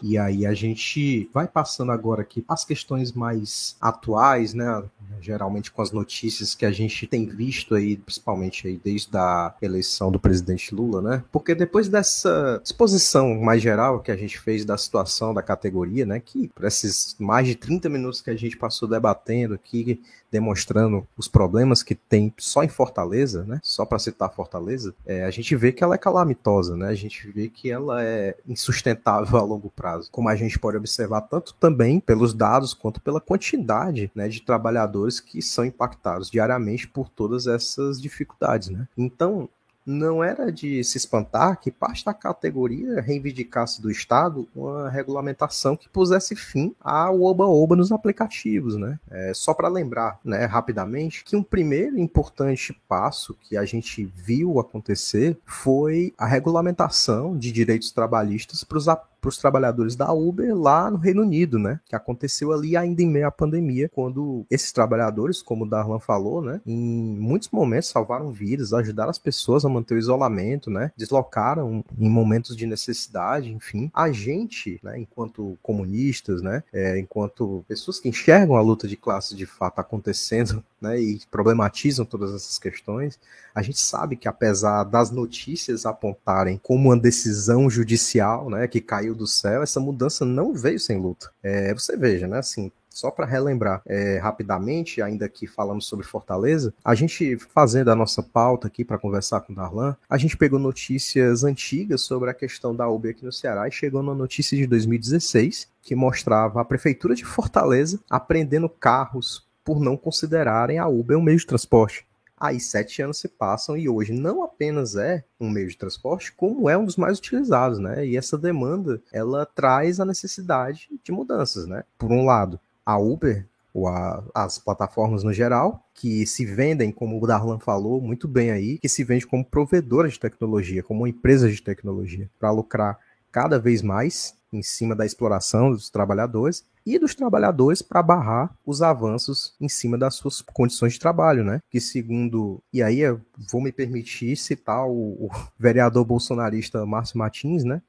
E aí a gente vai passando agora aqui as questões mais atuais, né? Geralmente com as notícias que a gente tem visto aí, principalmente aí desde a eleição do presidente Lula, né? Porque depois dessa exposição mais geral que a gente fez da situação da categoria, né? Que por esses mais de 30 minutos que a gente passou debatendo aqui, demonstrando os problemas que tem só em Fortaleza, né? Só para citar Fortaleza, é, a gente vê que ela é calamitosa, né? A gente vê que ela é insustentável a longo prazo, como a gente pode observar tanto também pelos dados quanto pela quantidade, né, de trabalhadores que são impactados diariamente por todas essas dificuldades, né? Então, não era de se espantar que parte da categoria reivindicasse do Estado uma regulamentação que pusesse fim ao oba-oba nos aplicativos, né? É, só para lembrar, né, rapidamente, que um primeiro importante passo que a gente viu acontecer foi a regulamentação de direitos trabalhistas para os para os trabalhadores da Uber lá no Reino Unido, né? Que aconteceu ali ainda em meio à pandemia, quando esses trabalhadores, como o Darlan falou, né? Em muitos momentos salvaram vidas, ajudaram as pessoas a manter o isolamento, né? Deslocaram em momentos de necessidade, enfim. A gente, né? Enquanto comunistas, né? É, enquanto pessoas que enxergam a luta de classes de fato acontecendo né, e problematizam todas essas questões, a gente sabe que apesar das notícias apontarem como uma decisão judicial, né, que caiu do céu, essa mudança não veio sem luta. É, você veja, né, assim, só para relembrar é, rapidamente, ainda que falamos sobre Fortaleza, a gente fazendo a nossa pauta aqui para conversar com o Darlan, a gente pegou notícias antigas sobre a questão da Uber aqui no Ceará e chegou na notícia de 2016 que mostrava a prefeitura de Fortaleza apreendendo carros por não considerarem a Uber um meio de transporte. Aí sete anos se passam e hoje não apenas é um meio de transporte, como é um dos mais utilizados, né? E essa demanda ela traz a necessidade de mudanças, né? Por um lado, a Uber ou a, as plataformas no geral, que se vendem, como o Darlan falou muito bem aí, que se vende como provedora de tecnologia, como uma empresa de tecnologia, para lucrar cada vez mais em cima da exploração dos trabalhadores e dos trabalhadores para barrar os avanços em cima das suas condições de trabalho, né? Que segundo, e aí eu vou me permitir citar o, o (laughs) vereador bolsonarista Márcio Martins, né?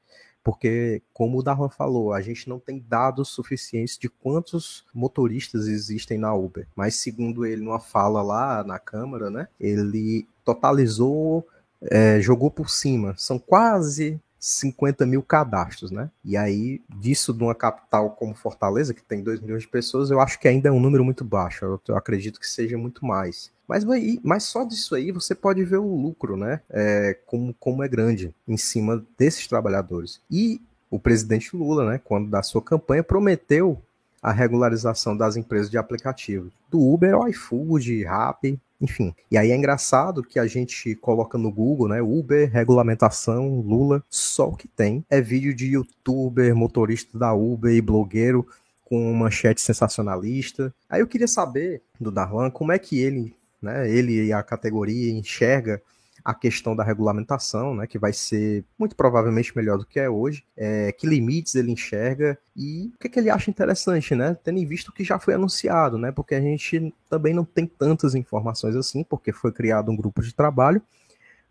Porque, como o Darlan falou, a gente não tem dados suficientes de quantos motoristas existem na Uber. Mas, segundo ele, numa fala lá na Câmara, né, ele totalizou, é, jogou por cima. São quase 50 mil cadastros, né? E aí, disso de uma capital como Fortaleza, que tem 2 milhões de pessoas, eu acho que ainda é um número muito baixo. Eu, eu acredito que seja muito mais. Mas, mas só disso aí você pode ver o lucro, né? É, como, como é grande em cima desses trabalhadores. E o presidente Lula, né, quando da sua campanha, prometeu a regularização das empresas de aplicativo, do Uber ao iFood, Rappi, enfim. E aí é engraçado que a gente coloca no Google, né, Uber, regulamentação, Lula, só o que tem é vídeo de youtuber, motorista da Uber e blogueiro com manchete sensacionalista. Aí eu queria saber do Darlan como é que ele, né, ele e a categoria enxerga a questão da regulamentação, né, que vai ser muito provavelmente melhor do que é hoje, é, que limites ele enxerga e o que, é que ele acha interessante, né, tendo em visto que já foi anunciado, né, porque a gente também não tem tantas informações assim, porque foi criado um grupo de trabalho,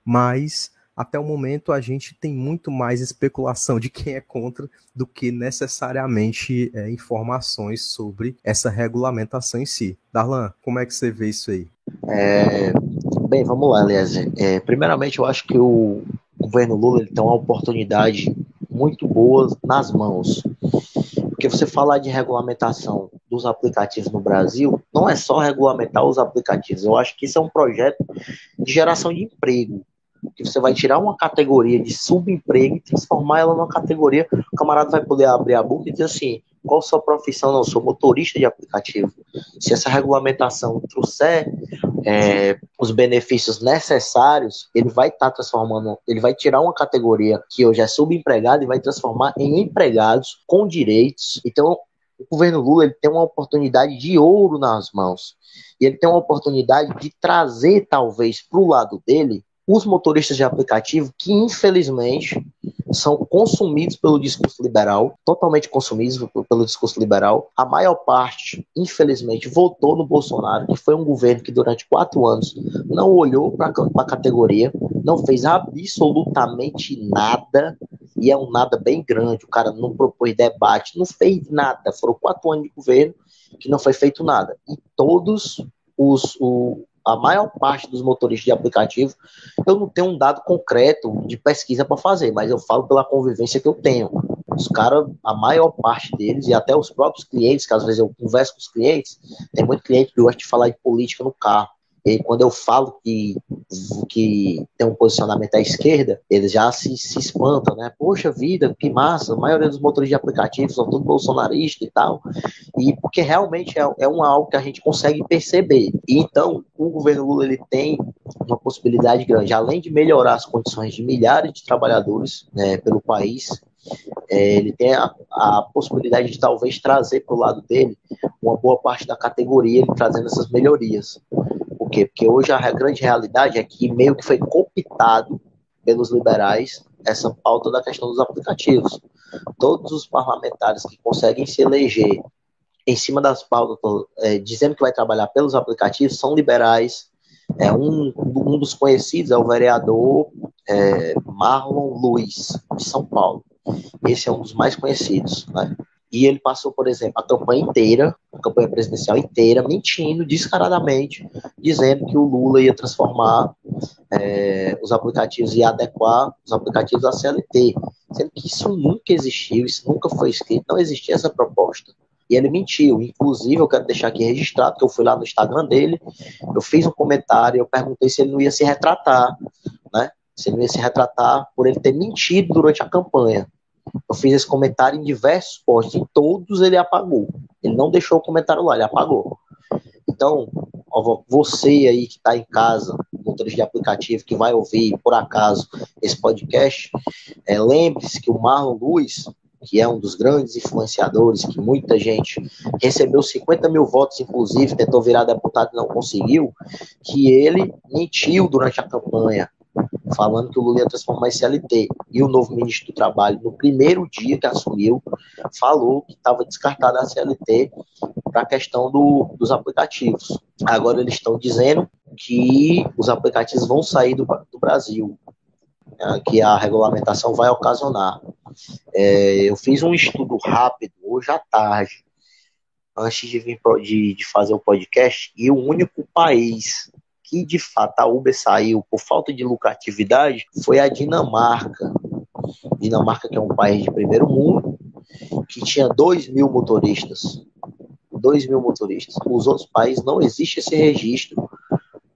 mas até o momento a gente tem muito mais especulação de quem é contra do que necessariamente é, informações sobre essa regulamentação em si. Darlan, como é que você vê isso aí?
É, Bem, vamos lá, aliás. É, primeiramente, eu acho que o governo Lula ele tem uma oportunidade muito boa nas mãos. Porque você falar de regulamentação dos aplicativos no Brasil, não é só regulamentar os aplicativos. Eu acho que isso é um projeto de geração de emprego. Que você vai tirar uma categoria de subemprego e transformar ela numa categoria. O camarada vai poder abrir a boca e dizer assim: qual sua profissão? Não, sou motorista de aplicativo. Se essa regulamentação trouxer é, os benefícios necessários, ele vai estar tá transformando, ele vai tirar uma categoria que hoje é subempregada e vai transformar em empregados com direitos. Então, o governo Lula ele tem uma oportunidade de ouro nas mãos. E ele tem uma oportunidade de trazer, talvez, para o lado dele, os motoristas de aplicativo que, infelizmente, são consumidos pelo discurso liberal, totalmente consumidos pelo discurso liberal. A maior parte, infelizmente, votou no Bolsonaro, que foi um governo que durante quatro anos não olhou para a categoria, não fez absolutamente nada, e é um nada bem grande. O cara não propôs debate, não fez nada. Foram quatro anos de governo que não foi feito nada. E todos os, o, a maior parte dos motoristas de aplicativo, eu não tenho um dado concreto de pesquisa para fazer, mas eu falo pela convivência que eu tenho. Os caras, a maior parte deles, e até os próprios clientes, que às vezes eu converso com os clientes, tem muito cliente que gosta de falar de política no carro. E quando eu falo que, que tem um posicionamento à esquerda, eles já se, se espantam, né? Poxa vida, que massa, a maioria dos motores de aplicativos são todos bolsonaristas e tal. E porque realmente é, é um algo que a gente consegue perceber. E então, o governo Lula ele tem uma possibilidade grande, além de melhorar as condições de milhares de trabalhadores né, pelo país, é, ele tem a, a, possibilidade de talvez trazer para o lado dele uma boa parte da categoria, ele trazendo essas melhorias. Por quê? Porque hoje a grande realidade é que meio que foi cooptado pelos liberais essa pauta da questão dos aplicativos. Todos os parlamentares que conseguem se eleger em cima das pautas, é, dizendo que vai trabalhar pelos aplicativos, são liberais. É, um, um dos conhecidos é o vereador é, Marlon Luiz, de São Paulo. Esse é um dos mais conhecidos. Né? E ele passou, por exemplo, a campanha inteira, a campanha presidencial inteira, mentindo descaradamente, dizendo que o Lula ia transformar é, os aplicativos e adequar os aplicativos à CLT, sendo que isso nunca existiu, isso nunca foi escrito, não existia essa proposta. E ele mentiu. Inclusive, eu quero deixar aqui registrado que eu fui lá no Instagram dele, eu fiz um comentário, eu perguntei se ele não ia se retratar, né? Se ele não ia se retratar por ele ter mentido durante a campanha. Eu fiz esse comentário em diversos posts, em todos ele apagou. Ele não deixou o comentário lá, ele apagou. Então, você aí que está em casa, motorista de aplicativo, que vai ouvir, por acaso, esse podcast, é, lembre-se que o Marlon Luiz, que é um dos grandes influenciadores, que muita gente recebeu 50 mil votos, inclusive, tentou virar deputado e não conseguiu, que ele mentiu durante a campanha falando que o Lula ia transformar em CLT. E o novo ministro do Trabalho, no primeiro dia que assumiu, falou que estava descartada a CLT para a questão do, dos aplicativos. Agora eles estão dizendo que os aplicativos vão sair do, do Brasil, né, que a regulamentação vai ocasionar. É, eu fiz um estudo rápido hoje à tarde, antes de vir de, de fazer o podcast, e o único país que de fato a Uber saiu por falta de lucratividade foi a Dinamarca. Dinamarca, que é um país de primeiro mundo, que tinha 2 mil motoristas. 2 mil motoristas. Os outros países não existe esse registro.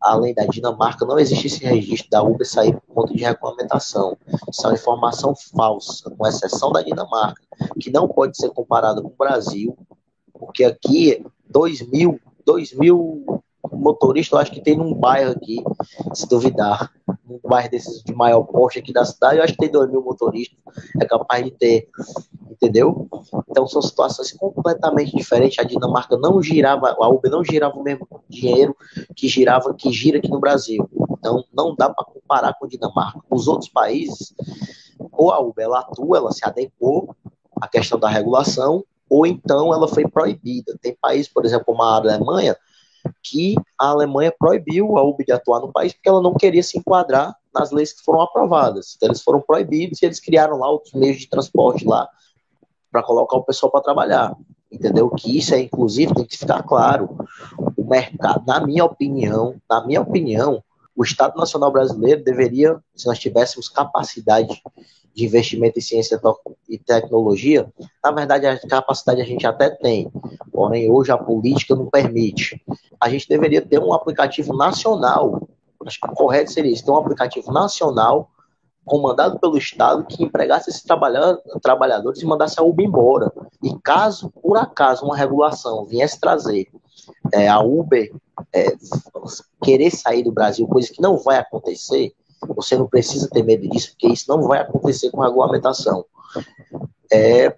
Além da Dinamarca, não existe esse registro da Uber sair por conta de regulamentação. Isso é uma informação falsa, com exceção da Dinamarca, que não pode ser comparada com o Brasil, porque aqui 2 mil, 2 mil motoristas, eu acho que tem num bairro aqui, se duvidar, um bairro desses de maior porte aqui da cidade, eu acho que tem 2 mil motoristas, é capaz de ter, entendeu? Então são situações completamente diferentes. A Dinamarca não girava, a Uber não girava o mesmo dinheiro que girava, que gira aqui no Brasil. Então não dá para comparar com a Dinamarca. Os outros países, ou a Uber ela atua, ela se adequou à questão da regulação, ou então ela foi proibida. Tem países, por exemplo, como a Alemanha, que a Alemanha proibiu a Uber de atuar no país porque ela não queria se enquadrar nas leis que foram aprovadas. Então, eles foram proibidos e eles criaram lá outros meios de transporte lá para colocar o pessoal para trabalhar. Entendeu? Que isso é, inclusive, tem que ficar claro. O mercado, na minha opinião, na minha opinião, o Estado Nacional Brasileiro deveria, se nós tivéssemos capacidade de investimento em ciência e tecnologia, na verdade a capacidade a gente até tem, porém hoje a política não permite. A gente deveria ter um aplicativo nacional, acho que o correto seria isso, ter um aplicativo nacional comandado pelo Estado que empregasse esses trabalhadores e mandasse a Uber embora. E caso, por acaso, uma regulação viesse trazer é, a Uber é, querer sair do Brasil, coisa que não vai acontecer, você não precisa ter medo disso, porque isso não vai acontecer com regulamentação. É,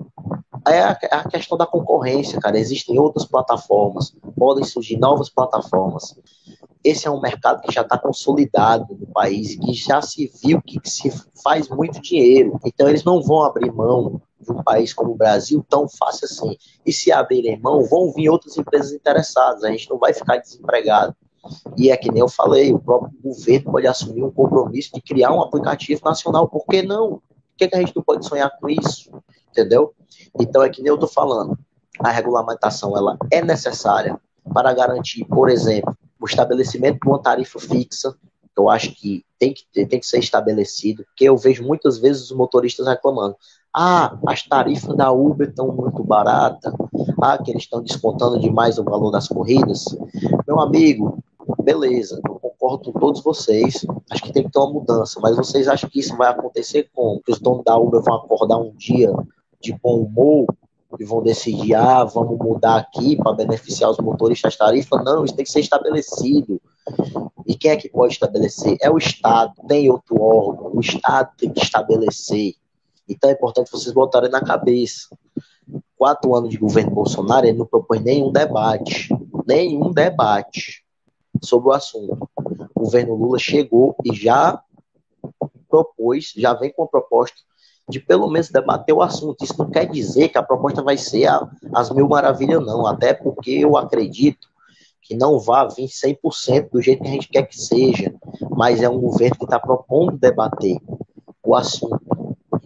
é a, é a questão da concorrência, cara. Existem outras plataformas, podem surgir novas plataformas. Esse é um mercado que já está consolidado no país que já se viu que se faz muito dinheiro. Então, eles não vão abrir mão de um país como o Brasil tão fácil assim. E se abrirem mão, vão vir outras empresas interessadas. A gente não vai ficar desempregado. E é que nem eu falei, o próprio governo pode assumir um compromisso de criar um aplicativo nacional. Por que não? Por que, que a gente não pode sonhar com isso? Entendeu? Então é que nem eu estou falando. A regulamentação ela é necessária para garantir, por exemplo, o estabelecimento de uma tarifa fixa. Eu acho que tem que, tem que ser estabelecido, porque eu vejo muitas vezes os motoristas reclamando. Ah, as tarifas da Uber estão muito baratas. Ah, que eles estão descontando demais o valor das corridas. Meu amigo, beleza, eu concordo com todos vocês, acho que tem que ter uma mudança, mas vocês acham que isso vai acontecer com que os donos da Uber vão acordar um dia de bom humor e vão decidir, ah, vamos mudar aqui para beneficiar os motoristas tarifa? Não, isso tem que ser estabelecido. E quem é que pode estabelecer? É o Estado, tem outro órgão, o Estado tem que estabelecer. Então é importante vocês botarem na cabeça. Quatro anos de governo Bolsonaro, ele não propõe nenhum debate. Nenhum debate sobre o assunto. O governo Lula chegou e já propôs, já vem com a proposta de pelo menos debater o assunto. Isso não quer dizer que a proposta vai ser a, as mil maravilhas, não. Até porque eu acredito que não vá vir 100% do jeito que a gente quer que seja, mas é um governo que está propondo debater o assunto,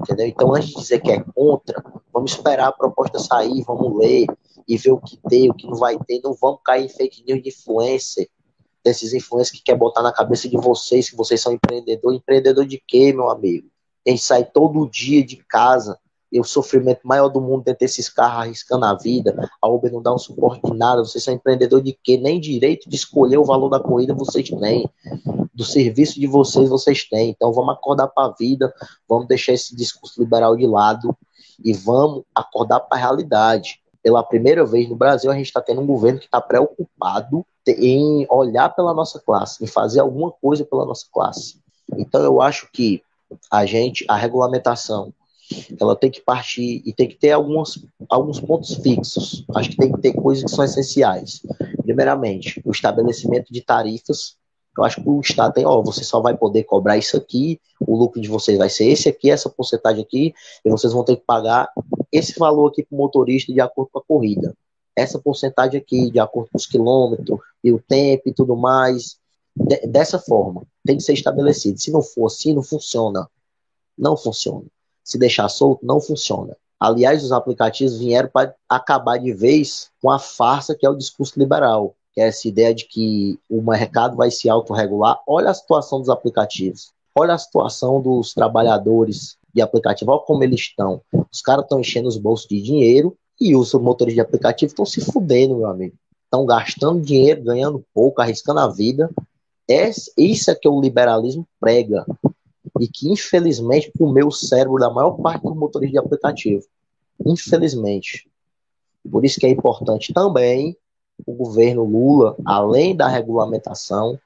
entendeu? Então, antes de dizer que é contra, vamos esperar a proposta sair, vamos ler e ver o que tem, o que não vai ter, não vamos cair em fake news de influencer, desses influencers que quer botar na cabeça de vocês que vocês são empreendedor. Empreendedor de quê, meu amigo? A gente sai todo dia de casa e o sofrimento maior do mundo dentro desses carros arriscando a vida. A Uber não dá um suporte de nada. Vocês são empreendedor de quê? Nem direito de escolher o valor da corrida vocês têm. Do serviço de vocês vocês têm. Então vamos acordar para a vida, vamos deixar esse discurso liberal de lado e vamos acordar para a realidade. Pela primeira vez no Brasil, a gente está tendo um governo que está preocupado em olhar pela nossa classe, em fazer alguma coisa pela nossa classe. Então eu acho que a gente, a regulamentação, ela tem que partir e tem que ter alguns, alguns pontos fixos. Acho que tem que ter coisas que são essenciais. Primeiramente, o estabelecimento de tarifas. Eu acho que o Estado tem, ó, você só vai poder cobrar isso aqui, o lucro de vocês vai ser esse aqui, essa porcentagem aqui, e vocês vão ter que pagar esse valor aqui para o motorista de acordo com a corrida essa porcentagem aqui, de acordo com os quilômetros e o tempo e tudo mais. De, dessa forma, tem que ser estabelecido. Se não for assim, não funciona. Não funciona. Se deixar solto, não funciona. Aliás, os aplicativos vieram para acabar de vez com a farsa que é o discurso liberal, que é essa ideia de que o mercado vai se autorregular. Olha a situação dos aplicativos. Olha a situação dos trabalhadores de aplicativo, olha como eles estão. Os caras estão enchendo os bolsos de dinheiro e os motores de aplicativo estão se fudendo, meu amigo. Estão gastando dinheiro, ganhando pouco, arriscando a vida. É, isso é que o liberalismo prega. E que, infelizmente, o cérebro da maior parte dos motores de aplicativo. Infelizmente. Por isso que é importante também o governo Lula, além da regulamentação,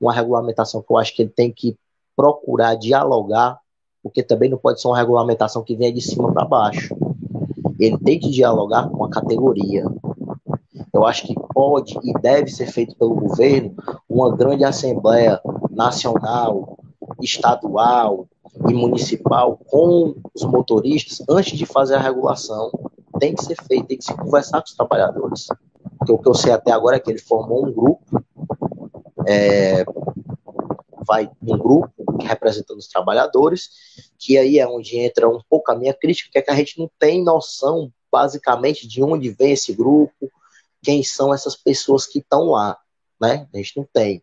uma regulamentação que eu acho que ele tem que procurar dialogar, porque também não pode ser uma regulamentação que venha de cima para baixo. Ele tem que dialogar com a categoria. Eu acho que pode e deve ser feito pelo governo uma grande assembleia nacional, estadual e municipal com os motoristas antes de fazer a regulação. Tem que ser feito, tem que se conversar com os trabalhadores. Porque o que eu sei até agora é que ele formou um grupo, é, vai um grupo representando os trabalhadores, que aí é onde entra um pouco a minha crítica, que é que a gente não tem noção, basicamente, de onde vem esse grupo, quem são essas pessoas que estão lá, né? A gente não tem.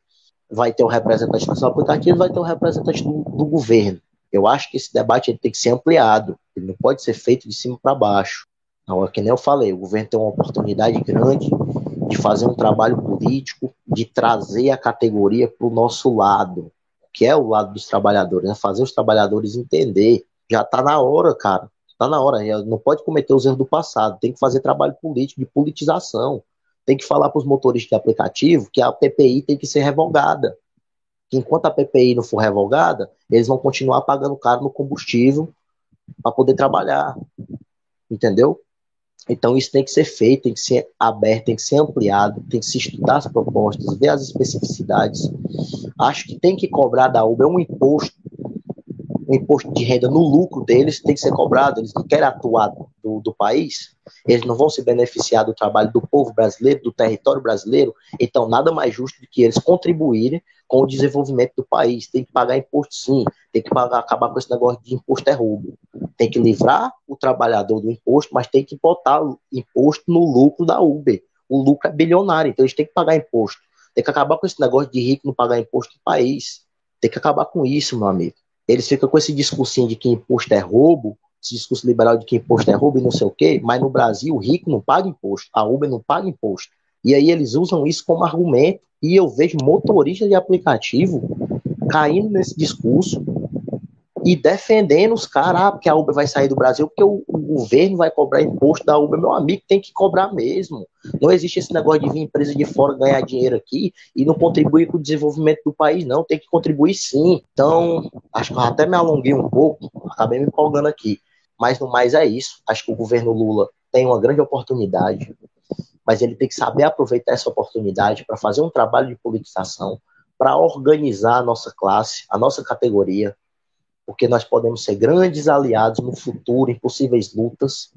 Vai ter um representante seu aplicativo, vai ter um representante do, do, governo. Eu acho que esse debate ele tem que ser ampliado, ele não pode ser feito de cima para baixo. Não, é que nem eu falei, o governo tem uma oportunidade grande de fazer um trabalho político, de trazer a categoria para o nosso lado, que é o lado dos trabalhadores, né? fazer os trabalhadores entender. Já está na hora, cara. Está na hora. Não pode cometer os erros do passado. Tem que fazer trabalho político, de politização. Tem que falar para os motoristas de aplicativo que a PPI tem que ser revogada. Que enquanto a PPI não for revogada, eles vão continuar pagando caro no combustível para poder trabalhar. Entendeu? Então, isso tem que ser feito, tem que ser aberto, tem que ser ampliado, tem que se estudar as propostas, ver as especificidades. Acho que tem que cobrar da Uber um imposto, um imposto de renda no lucro deles, tem que ser cobrado. Eles não querem atuar do, do país, eles não vão se beneficiar do trabalho do povo brasileiro, do território brasileiro. Então, nada mais justo do que eles contribuírem com o desenvolvimento do país. Tem que pagar imposto sim, tem que pagar, acabar com esse negócio de imposto é roubo. Tem que livrar o trabalhador do imposto, mas tem que botar imposto no lucro da Uber. O lucro é bilionário, então eles têm que pagar imposto. Tem que acabar com esse negócio de rico não pagar imposto no país. Tem que acabar com isso, meu amigo. Eles ficam com esse discursinho de que imposto é roubo, esse discurso liberal de que imposto é roubo e não sei o quê, mas no Brasil o rico não paga imposto, a Uber não paga imposto. E aí eles usam isso como argumento e eu vejo motoristas de aplicativo caindo nesse discurso e defendendo os caras, ah, porque a Uber vai sair do Brasil, porque o, o, governo vai cobrar imposto da Uber. Meu amigo, tem que cobrar mesmo. Não existe esse negócio de vir empresa de fora ganhar dinheiro aqui e não contribuir com o desenvolvimento do país, não. Tem que contribuir sim. Então, acho que eu até me alonguei um pouco, acabei me empolgando aqui. Mas no mais é isso. Acho que o governo Lula tem uma grande oportunidade mas ele tem que saber aproveitar essa oportunidade para fazer um trabalho de politização, para organizar a nossa classe, a nossa categoria, porque nós podemos ser grandes aliados no futuro em possíveis lutas,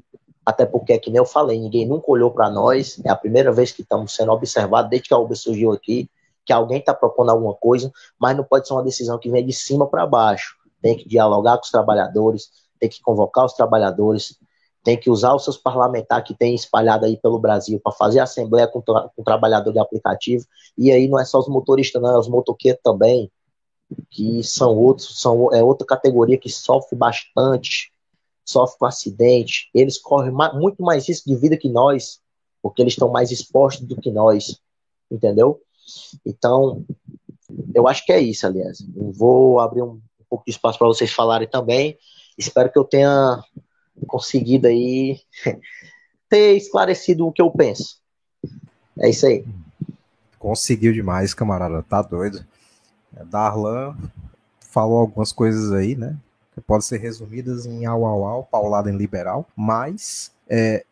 até porque, que nem eu falei, ninguém nunca olhou para nós, é a primeira vez que estamos sendo observados desde que a Uber surgiu aqui, que alguém está propondo alguma coisa, mas não pode ser uma decisão que vem de cima para baixo. Tem que dialogar com os trabalhadores, tem que convocar os trabalhadores, tem que usar os seus parlamentares que tem espalhado aí pelo Brasil para fazer assembleia com, tra com trabalhador de aplicativo. E aí não é só os motoristas, não, é os motoqueiros também, que são outros, são, é outra categoria que sofre bastante, sofre com acidente. Eles correm muito mais risco de vida que nós, porque eles estão mais expostos do que nós, entendeu? Então, eu acho que é isso, aliás. Eu vou abrir um, um pouco de espaço para vocês falarem também. Espero que eu tenha conseguido aí (laughs) ter esclarecido o que eu penso. É isso aí.
Conseguiu demais, camarada. Tá doido. É, Darlan falou algumas coisas aí, né? Que podem ser resumidas em au au au, paulada em liberal, mas é,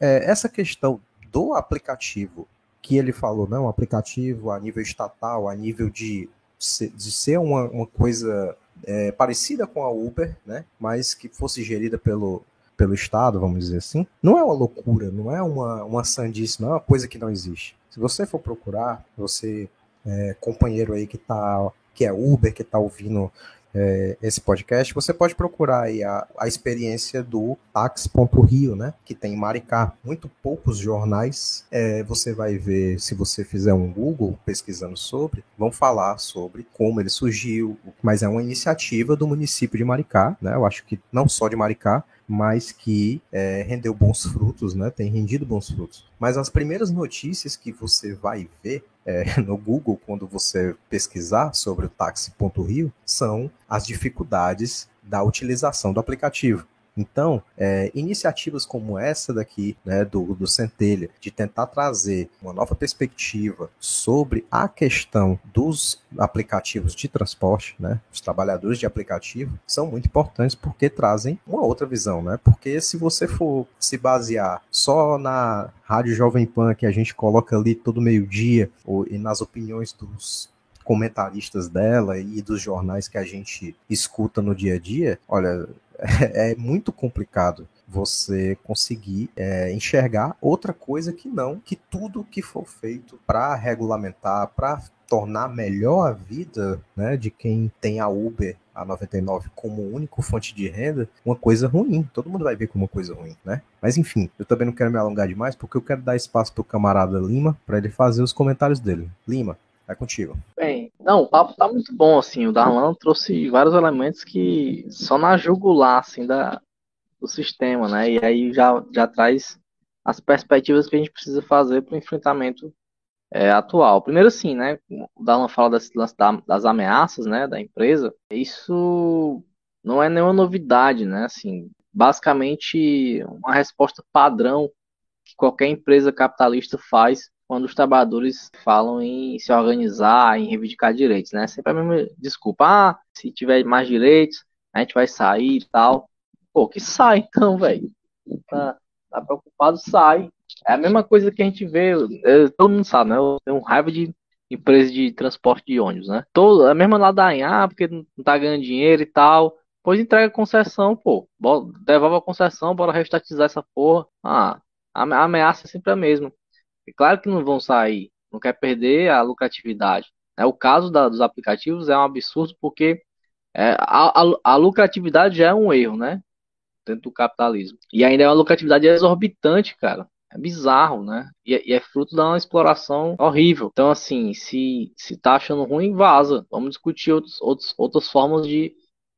é, essa questão do aplicativo que ele falou, não, né, aplicativo a nível estatal, a nível de, de ser uma, uma coisa é, parecida com a Uber, né? Mas que fosse gerida pelo, pelo Estado, vamos dizer assim, não é uma loucura, não é uma, uma sandice, não é uma coisa que não existe. Se você for procurar, você, é, companheiro aí que tá, que é Uber, que está ouvindo é, esse podcast, você pode procurar aí a, a experiência do Tax.rio, né? Que tem em Maricá. Muito poucos jornais. É, você vai ver, se você fizer um Google pesquisando sobre, vão falar sobre como ele surgiu, mas é uma iniciativa do município de Maricá, né? Eu acho que não só de Maricá, mas que é, rendeu bons frutos, né? Tem rendido bons frutos. Mas as primeiras notícias que você vai ver é, (laughs) no Google quando você pesquisar sobre o táxi.rio são as dificuldades da utilização do aplicativo. Então, é, iniciativas como essa daqui, né, do, do Centelha, de tentar trazer uma nova perspectiva sobre a questão dos aplicativos de transporte, né, os trabalhadores de aplicativo, são muito importantes porque trazem uma outra visão, né? Porque se você for se basear só na Rádio Jovem Pan que a gente coloca ali todo meio-dia, e nas opiniões dos comentaristas dela e dos jornais que a gente escuta no dia a dia, olha, (laughs) é muito complicado você conseguir é, enxergar outra coisa que não que tudo que for feito para regulamentar, para tornar melhor a vida né, de quem tem a Uber a 99 como único fonte de renda, uma coisa ruim. Todo mundo vai ver como uma coisa ruim, né? Mas enfim, eu também não quero me alongar demais porque eu quero dar espaço para o camarada Lima para ele fazer os comentários dele. Lima, é contigo.
Bem, não, o papo tá muito bom, assim. O Darlan trouxe vários elementos que só na jugular, assim, da, do sistema, né? E aí já, já traz as perspectivas que a gente precisa fazer para o enfrentamento é, atual. Primeiro, assim, né? O Darlan fala das, das ameaças, né? Da empresa. Isso não é nenhuma novidade, né? Assim, basicamente uma resposta padrão que qualquer empresa capitalista faz quando os trabalhadores falam em se organizar, em reivindicar direitos, né? Sempre a mesma desculpa, ah, se tiver mais direitos, a gente vai sair e tal. Pô, que sai (laughs) então, velho. Tá, tá, preocupado, sai. É a mesma coisa que a gente vê, todo mundo sabe, né? Eu tenho raiva de empresa de transporte de ônibus, né? Todo, a mesma ladainha, ah, porque não tá ganhando dinheiro e tal. Pois entrega a concessão, pô. Devolve a concessão, bora restatizar essa porra. Ah, a ameaça é sempre a mesma. É claro que não vão sair, não quer perder a lucratividade. É, o caso da, dos aplicativos é um absurdo porque é, a, a, a, lucratividade já é um erro, né? Dentro do capitalismo. E ainda é uma lucratividade exorbitante, cara. É bizarro, né? E, é, e, é fruto de uma exploração horrível. Então, assim, se, se tá achando ruim, vaza. Vamos discutir outros, outros, outras formas de,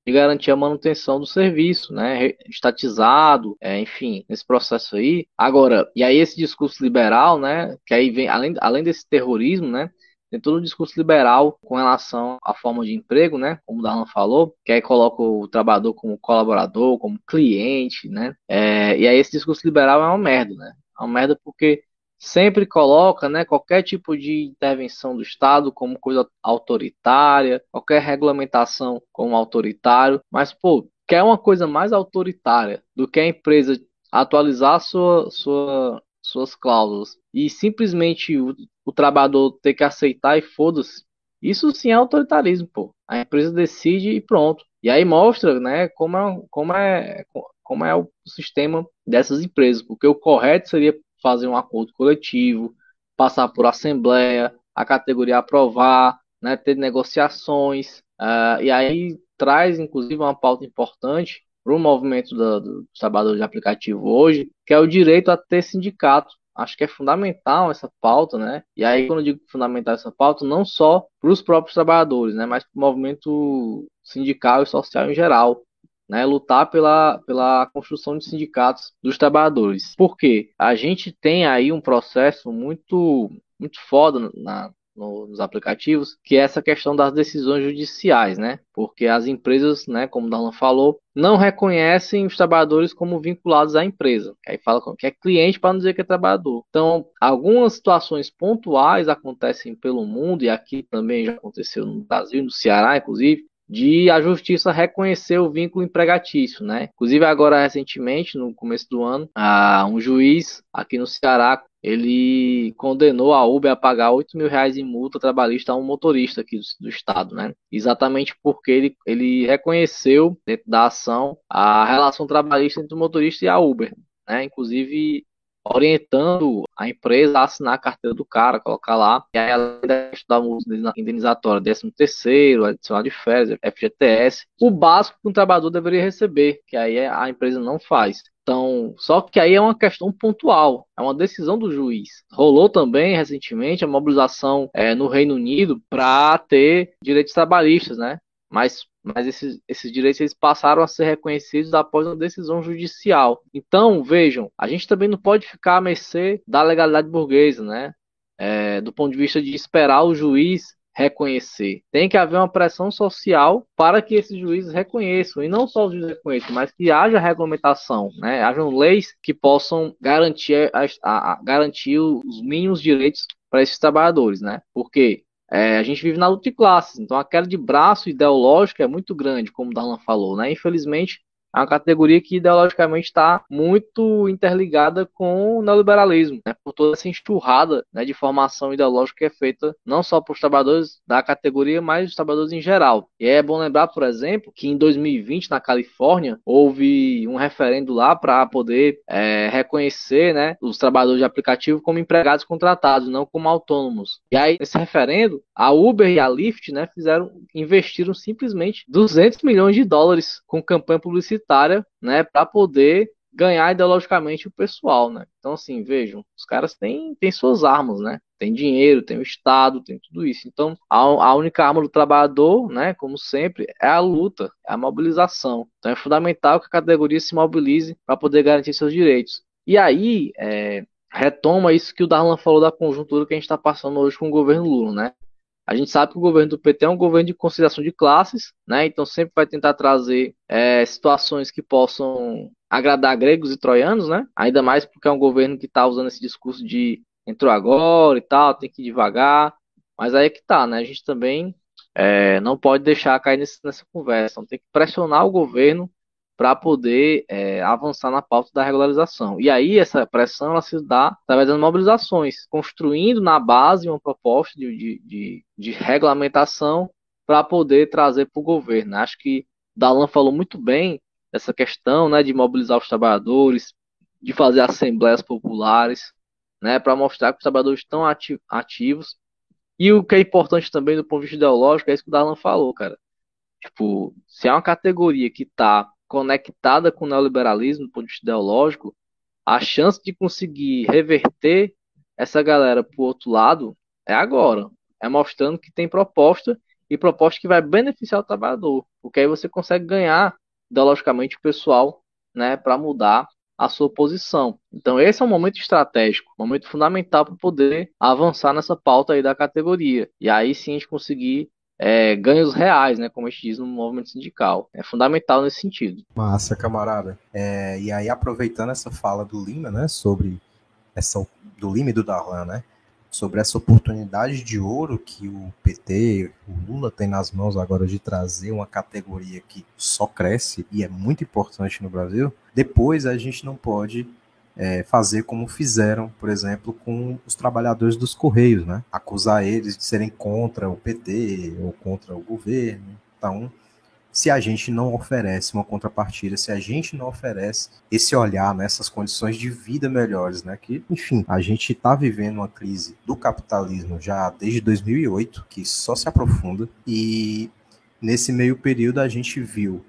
de garantir a manutenção do serviço, né, estatizado, é, enfim, nesse processo aí. Agora, e aí esse discurso liberal, né, que aí vem, além, além desse terrorismo, né, tem todo o discurso liberal com relação à forma de emprego, né? Como o Darlan falou, que aí coloca o trabalhador como colaborador, como cliente, né? É, e aí esse discurso liberal é uma merda, né? É uma merda porque sempre coloca né, qualquer tipo de intervenção do Estado como coisa autoritária, qualquer regulamentação como autoritário, mas, pô, quer uma coisa mais autoritária do que a empresa atualizar sua, sua, suas cláusulas e simplesmente o, o trabalhador ter que aceitar e foda-se. Isso sim é autoritarismo, pô. A empresa decide e pronto. E aí mostra, né, como é, como é, como é o sistema dessas empresas, porque o correto seria fazer um acordo coletivo, passar por assembleia, a categoria aprovar, né, ter negociações, uh, e aí traz inclusive uma pauta importante para o movimento do, do trabalhador de aplicativo hoje, que é o direito a ter sindicato. Acho que é fundamental essa pauta, né? E aí, quando eu digo fundamental essa pauta, não só para os próprios trabalhadores, né? Mas para o movimento sindical e social em geral né, lutar pela, pela construção de sindicatos dos trabalhadores. Porque a gente tem aí um processo muito, muito foda na, nos aplicativos, que é essa questão das decisões judiciais, né? Porque as empresas, né, como o Darlan falou, não reconhecem os trabalhadores como vinculados à empresa. Aí fala que é cliente para não dizer que é trabalhador. Então, algumas situações pontuais acontecem pelo mundo, e aqui também já aconteceu no Brasil, no Ceará, inclusive, de a justiça reconhecer o vínculo empregatício, né? Inclusive agora recentemente, no começo do ano, um juiz aqui no Ceará ele condenou a Uber a pagar 8 mil reais em multa trabalhista a um motorista aqui do, do, estado, né? Exatamente porque ele, ele reconheceu dentro da ação a relação trabalhista entre o motorista e a Uber, né? Inclusive orientando a empresa a assinar a carteira do cara, colocar lá, e aí além da multa indenizatória, 13 terceiro, adicional de férias, FGTS, o básico que um trabalhador deveria receber, que aí a empresa não faz. Então, só que aí é uma questão pontual, é uma decisão do juiz. Rolou também recentemente a mobilização é, no Reino Unido para ter direitos trabalhistas, né? Mas, mas esses, esses direitos eles passaram a ser reconhecidos após uma decisão judicial. Então, vejam, a gente também não pode ficar à mercê da legalidade burguesa, né? É, do ponto de vista de esperar o juiz reconhecer. Tem que haver uma pressão social para que esses juízes reconheçam, e não só os juízes reconheçam, mas que haja regulamentação, né? hajam leis que possam garantir, a, a, a garantir os mínimos direitos para esses trabalhadores, né? Porque é, a gente vive na luta de classes, então a queda de braço ideológico é muito grande, como o Darlan falou, né? Infelizmente, é uma categoria que ideologicamente está muito interligada com o neoliberalismo, né, por toda essa enxurrada né, de formação ideológica que é feita não só para os trabalhadores da categoria, mas os trabalhadores em geral. E é bom lembrar, por exemplo, que em 2020, na Califórnia, houve um referendo lá para poder é, reconhecer né, os trabalhadores de aplicativo como empregados contratados, não como autônomos. E aí, nesse referendo, a Uber e a Lyft né, fizeram, investiram simplesmente 200 milhões de dólares com campanha publicitária né, para poder ganhar ideologicamente o pessoal, né? Então, assim, vejam, os caras têm, têm suas armas, né? Tem dinheiro, tem o Estado, tem tudo isso. Então, a, a única arma do trabalhador, né, como sempre, é a luta, é a mobilização. Então, é fundamental que a categoria se mobilize para poder garantir seus direitos. E aí, é, retoma isso que o Darlan falou da conjuntura que a gente está passando hoje com o governo Lula, né? A gente sabe que o governo do PT é um governo de conciliação de classes, né? Então sempre vai tentar trazer é, situações que possam agradar gregos e troianos, né? Ainda mais porque é um governo que está usando esse discurso de entrou agora e tal, tem que ir devagar. Mas aí é que tá, né? A gente também é, não pode deixar cair nesse, nessa conversa. Então tem que pressionar o governo para poder é, avançar na pauta da regularização. E aí essa pressão ela se dá através das mobilizações, construindo na base uma proposta de, de, de, de regulamentação para poder trazer para o governo. Acho que Dalan falou muito bem dessa questão né, de mobilizar os trabalhadores, de fazer assembleias populares, né, para mostrar que os trabalhadores estão ativos. E o que é importante também do ponto de vista ideológico é isso que o Dalan falou, cara. Tipo, se é uma categoria que está conectada com o neoliberalismo do ponto de vista ideológico, a chance de conseguir reverter essa galera para o outro lado é agora. É mostrando que tem proposta e proposta que vai beneficiar o trabalhador. Porque aí você consegue ganhar ideologicamente o pessoal né, para mudar a sua posição. Então esse é um momento estratégico, um momento fundamental para poder avançar nessa pauta aí da categoria. E aí sim a gente conseguir é, ganhos reais, né, como a gente diz no movimento sindical. É fundamental nesse sentido.
Massa, camarada. É, e aí, aproveitando essa fala do Lima, né, sobre essa, do Lima e do Darlan, né, sobre essa oportunidade de ouro que o PT, o Lula tem nas mãos agora de trazer uma categoria que só cresce e é muito importante no Brasil, depois a gente não pode é, fazer como fizeram, por exemplo, com os trabalhadores dos Correios, né? Acusar eles de serem contra o PT ou contra o governo. Então, se a gente não oferece uma contrapartida, se a gente não oferece esse olhar nessas né, condições de vida melhores, né? Que, enfim, a gente está vivendo uma crise do capitalismo já desde 2008, que só se aprofunda, e nesse meio período a gente viu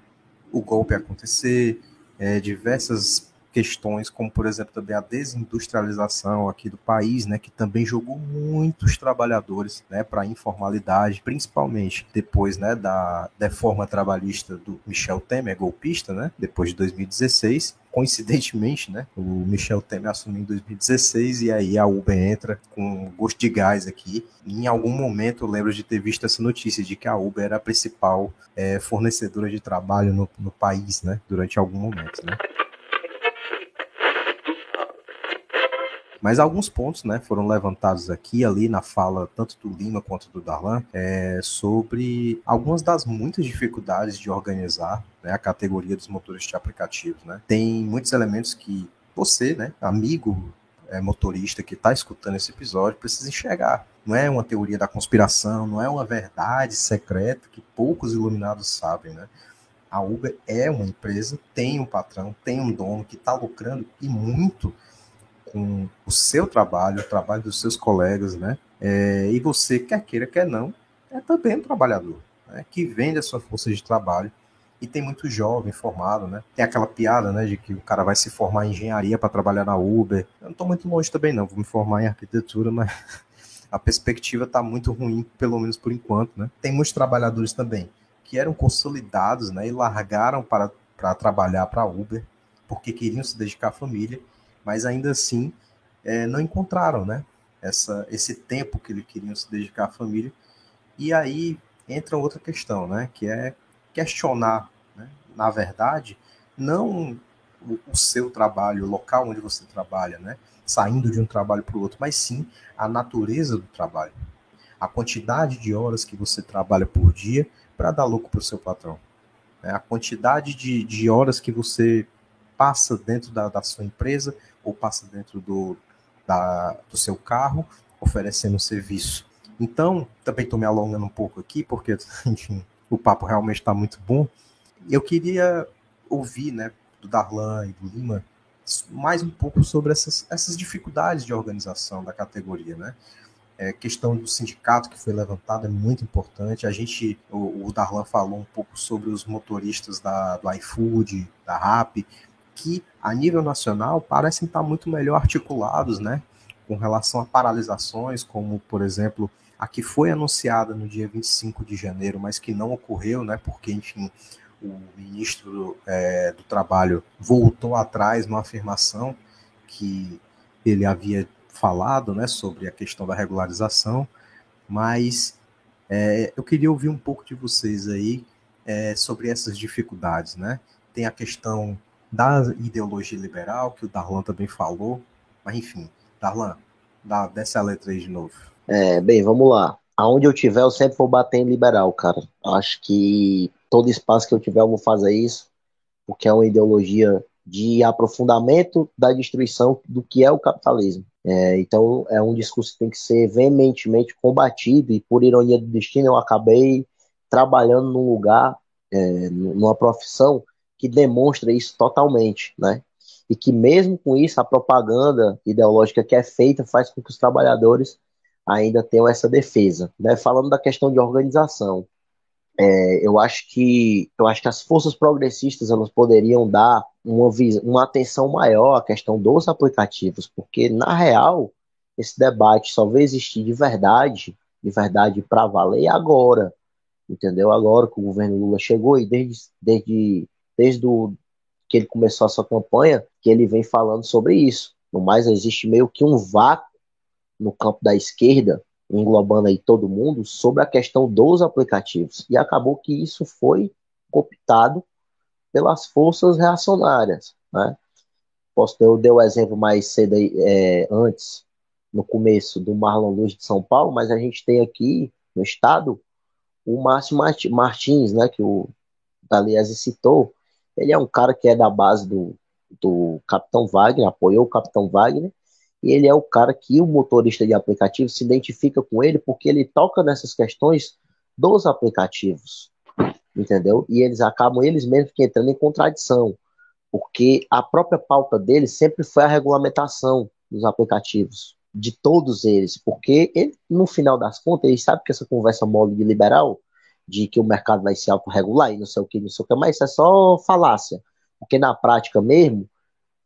o golpe acontecer, é, diversas questões como, por exemplo, também a desindustrialização aqui do país, né, que também jogou muitos trabalhadores, né, para a informalidade, principalmente depois, né, da reforma trabalhista do Michel Temer, golpista, né, depois de 2016, coincidentemente, né, o Michel Temer assumiu em 2016 e aí a Uber entra com gosto de gás aqui. em algum momento eu lembro de ter visto essa notícia de que a Uber era a principal é, fornecedora de trabalho no, no país, né, durante algum momento, né. Mas alguns pontos né, foram levantados aqui ali na fala tanto do Lima quanto do Darlan é, sobre algumas das muitas dificuldades de organizar né, a categoria dos motores de aplicativos. Né? Tem muitos elementos que você, né, amigo é, motorista que está escutando esse episódio, precisa enxergar. Não é uma teoria da conspiração, não é uma verdade secreta que poucos iluminados sabem. Né? A Uber é uma empresa, tem um patrão, tem um dono que está lucrando e muito com o seu trabalho, o trabalho dos seus colegas, né? É, e você, quer queira, quer não, é também um trabalhador, né? que vende a sua força de trabalho. E tem muito jovem formado, né? Tem aquela piada, né, de que o cara vai se formar em engenharia para trabalhar na Uber. Eu não estou muito longe também, não. Vou me formar em arquitetura, (laughs) mas a perspectiva está muito ruim, pelo menos por enquanto, né? Tem muitos trabalhadores também que eram consolidados, né, e largaram para, para trabalhar para Uber porque queriam se dedicar à família, mas ainda assim é, não encontraram, né, essa, esse tempo que eles queriam se dedicar à família. E aí entra outra questão, né, que é questionar, né, na verdade, não o, o seu trabalho, o local onde você trabalha, né, saindo de um trabalho para o outro, mas sim a natureza do trabalho, a quantidade de horas que você trabalha por dia para dar lucro para o seu patrão, né, a quantidade de, de horas que você passa dentro da, da sua empresa ou passa dentro do, da, do seu carro oferecendo serviço. Então, também estou me alongando um pouco aqui, porque, (laughs) enfim, o papo realmente está muito bom. Eu queria ouvir, né, do Darlan e do Lima, mais um pouco sobre essas, essas dificuldades de organização da categoria, né? É, questão do sindicato que foi levantado é muito importante. A gente, o, o Darlan falou um pouco sobre os motoristas da, do iFood, da RAP, que a nível nacional parecem estar muito melhor articulados, né? Com relação a paralisações, como por exemplo a que foi anunciada no dia 25 de janeiro, mas que não ocorreu, né? Porque, enfim, o ministro é, do Trabalho voltou atrás numa afirmação que ele havia falado, né, sobre a questão da regularização, mas é, eu queria ouvir um pouco de vocês aí é, sobre essas dificuldades, né? Tem a questão da ideologia liberal, que o Darlan também falou. Mas enfim, Darlan, dá, desce a letra aí de novo.
É, bem, vamos lá. Aonde eu tiver, eu sempre vou bater em liberal, cara. Acho que todo espaço que eu tiver, eu vou fazer isso, porque é uma ideologia de aprofundamento da destruição do que é o capitalismo. É, então, é um discurso que tem que ser veementemente combatido, e por ironia do destino, eu acabei trabalhando num lugar, é, numa profissão que demonstra isso totalmente, né? E que mesmo com isso, a propaganda ideológica que é feita faz com que os trabalhadores ainda tenham essa defesa. Né? Falando da questão de organização, é, eu acho que eu acho que as forças progressistas elas poderiam dar uma, uma atenção maior à questão dos aplicativos, porque na real esse debate só vai existir de verdade, de verdade para valer agora, entendeu? Agora que o governo Lula chegou e desde, desde desde que ele começou a sua campanha, que ele vem falando sobre isso. No mais, existe meio que um vácuo no campo da esquerda, englobando aí todo mundo, sobre a questão dos aplicativos. E acabou que isso foi cooptado pelas forças reacionárias. Né? Posso ter, eu dei o exemplo mais cedo aí, é, antes, no começo, do Marlon Luz de São Paulo, mas a gente tem aqui no estado o Márcio Martins, né, que o Daliese citou, ele é um cara que é da base do, do Capitão Wagner, apoiou o Capitão Wagner, e ele é o cara que o motorista de aplicativo se identifica com ele porque ele toca nessas questões dos aplicativos, entendeu? E eles acabam eles mesmos entrando em contradição, porque a própria pauta dele sempre foi a regulamentação dos aplicativos, de todos eles, porque ele, no final das contas, ele sabe que essa conversa mole de liberal de que o mercado vai se autorregular e não sei o que, não sei o que, mas isso é só falácia. Porque na prática mesmo,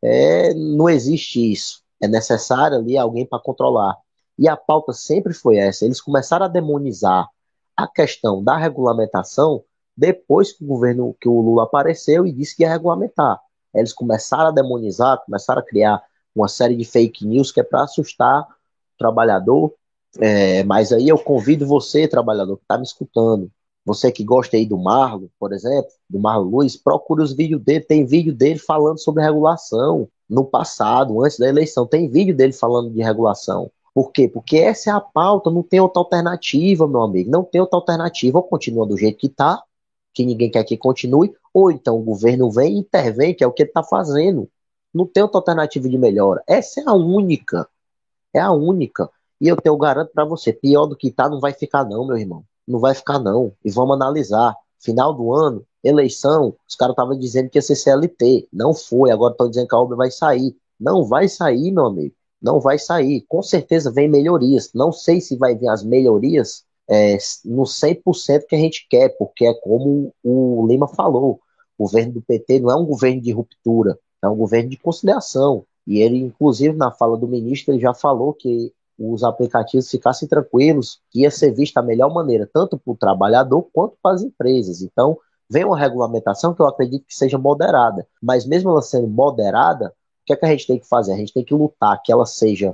é, não existe isso. É necessário ali alguém para controlar. E a pauta sempre foi essa. Eles começaram a demonizar a questão da regulamentação depois que o governo, que o Lula apareceu e disse que ia regulamentar. Eles começaram a demonizar, começaram a criar uma série de fake news que é para assustar o trabalhador. É, mas aí eu convido você, trabalhador, que está me escutando, você que gosta aí do Marlon, por exemplo, do Marlon Luiz, procure os vídeos dele. Tem vídeo dele falando sobre regulação no passado, antes da eleição. Tem vídeo dele falando de regulação. Por quê? Porque essa é a pauta, não tem outra alternativa, meu amigo. Não tem outra alternativa. Ou continua do jeito que está, que ninguém quer que continue, ou então o governo vem e intervém, que é o que ele está fazendo. Não tem outra alternativa de melhora. Essa é a única. É a única. E eu tenho garanto para você, pior do que está não vai ficar não, meu irmão não vai ficar não. E vamos analisar. Final do ano, eleição, os caras estavam dizendo que ia ser CLT. Não foi, agora estão dizendo que a obra vai sair. Não vai sair, meu amigo. Não vai sair. Com certeza vem melhorias. Não sei se vai vir as melhorias é, no 100% que a gente quer, porque é como o Lima falou. O governo do PT não é um governo de ruptura, é um governo de conciliação. E ele, inclusive, na fala do ministro, ele já falou que os aplicativos ficassem tranquilos, que ia ser visto da melhor maneira, tanto para o trabalhador quanto para as empresas. Então, vem uma regulamentação que eu acredito que seja moderada. Mas mesmo ela sendo moderada, o que é que a gente tem que fazer? A gente tem que lutar que ela seja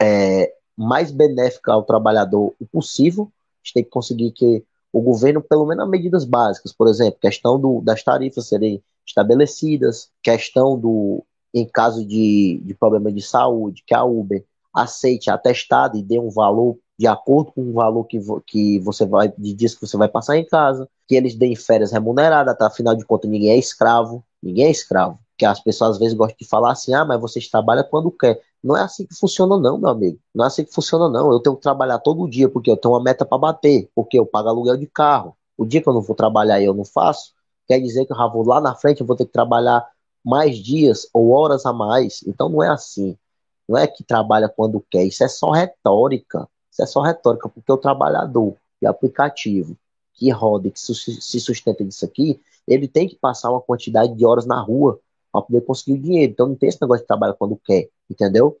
é, mais benéfica ao trabalhador o possível. A gente tem que conseguir que o governo, pelo menos medidas básicas, por exemplo, questão do, das tarifas serem estabelecidas, questão do, em caso de, de problema de saúde, que a Uber aceite atestado e dê um valor de acordo com o valor que, que você vai, de dias que você vai passar em casa, que eles deem férias remuneradas, tá? afinal de contas ninguém é escravo, ninguém é escravo. Que as pessoas às vezes gostam de falar assim, ah, mas vocês trabalham quando quer. Não é assim que funciona, não, meu amigo. Não é assim que funciona, não. Eu tenho que trabalhar todo dia, porque eu tenho uma meta para bater, porque eu pago aluguel de carro. O dia que eu não vou trabalhar e eu não faço, quer dizer que eu já vou lá na frente, eu vou ter que trabalhar mais dias ou horas a mais. Então não é assim. Não é que trabalha quando quer. Isso é só retórica. Isso é só retórica, porque o trabalhador de aplicativo que roda que se sustenta disso aqui, ele tem que passar uma quantidade de horas na rua para poder conseguir o dinheiro. Então não tem esse negócio de trabalhar quando quer, entendeu?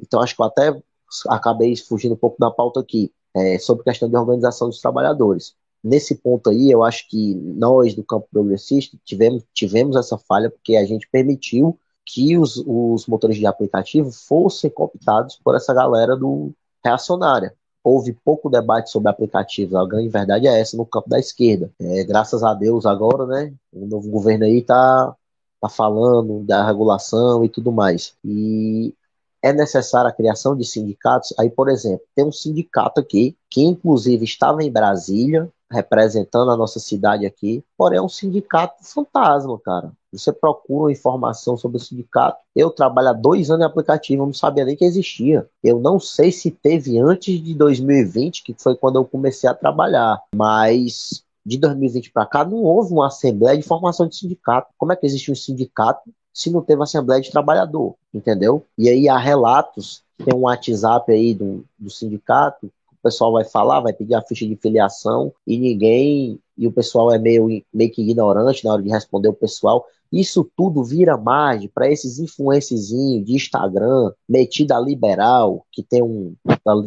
Então acho que eu até acabei fugindo um pouco da pauta aqui, é, sobre questão de organização dos trabalhadores. Nesse ponto aí, eu acho que nós do campo progressista tivemos, tivemos essa falha porque a gente permitiu que os, os motores de aplicativo fossem cooptados por essa galera do, reacionária. Houve pouco debate sobre aplicativos, a grande verdade é essa no campo da esquerda. É, graças a Deus agora, né, o novo governo aí está tá falando da regulação e tudo mais. E é necessária a criação de sindicatos. Aí, por exemplo, tem um sindicato aqui que inclusive estava em Brasília, representando a nossa cidade aqui, porém é um sindicato fantasma, cara. Você procura informação sobre o sindicato. Eu trabalho há dois anos em aplicativo, não sabia nem que existia. Eu não sei se teve antes de 2020, que foi quando eu comecei a trabalhar, mas de 2020 para cá não houve uma assembleia de formação de sindicato. Como é que existe um sindicato se não teve assembleia de trabalhador? Entendeu? E aí há relatos, tem um WhatsApp aí do, do sindicato, o pessoal vai falar, vai pedir a ficha de filiação e ninguém, e o pessoal é meio, meio que ignorante na hora de responder o pessoal. Isso tudo vira margem para esses influencezinhos de Instagram, metida liberal, que tem um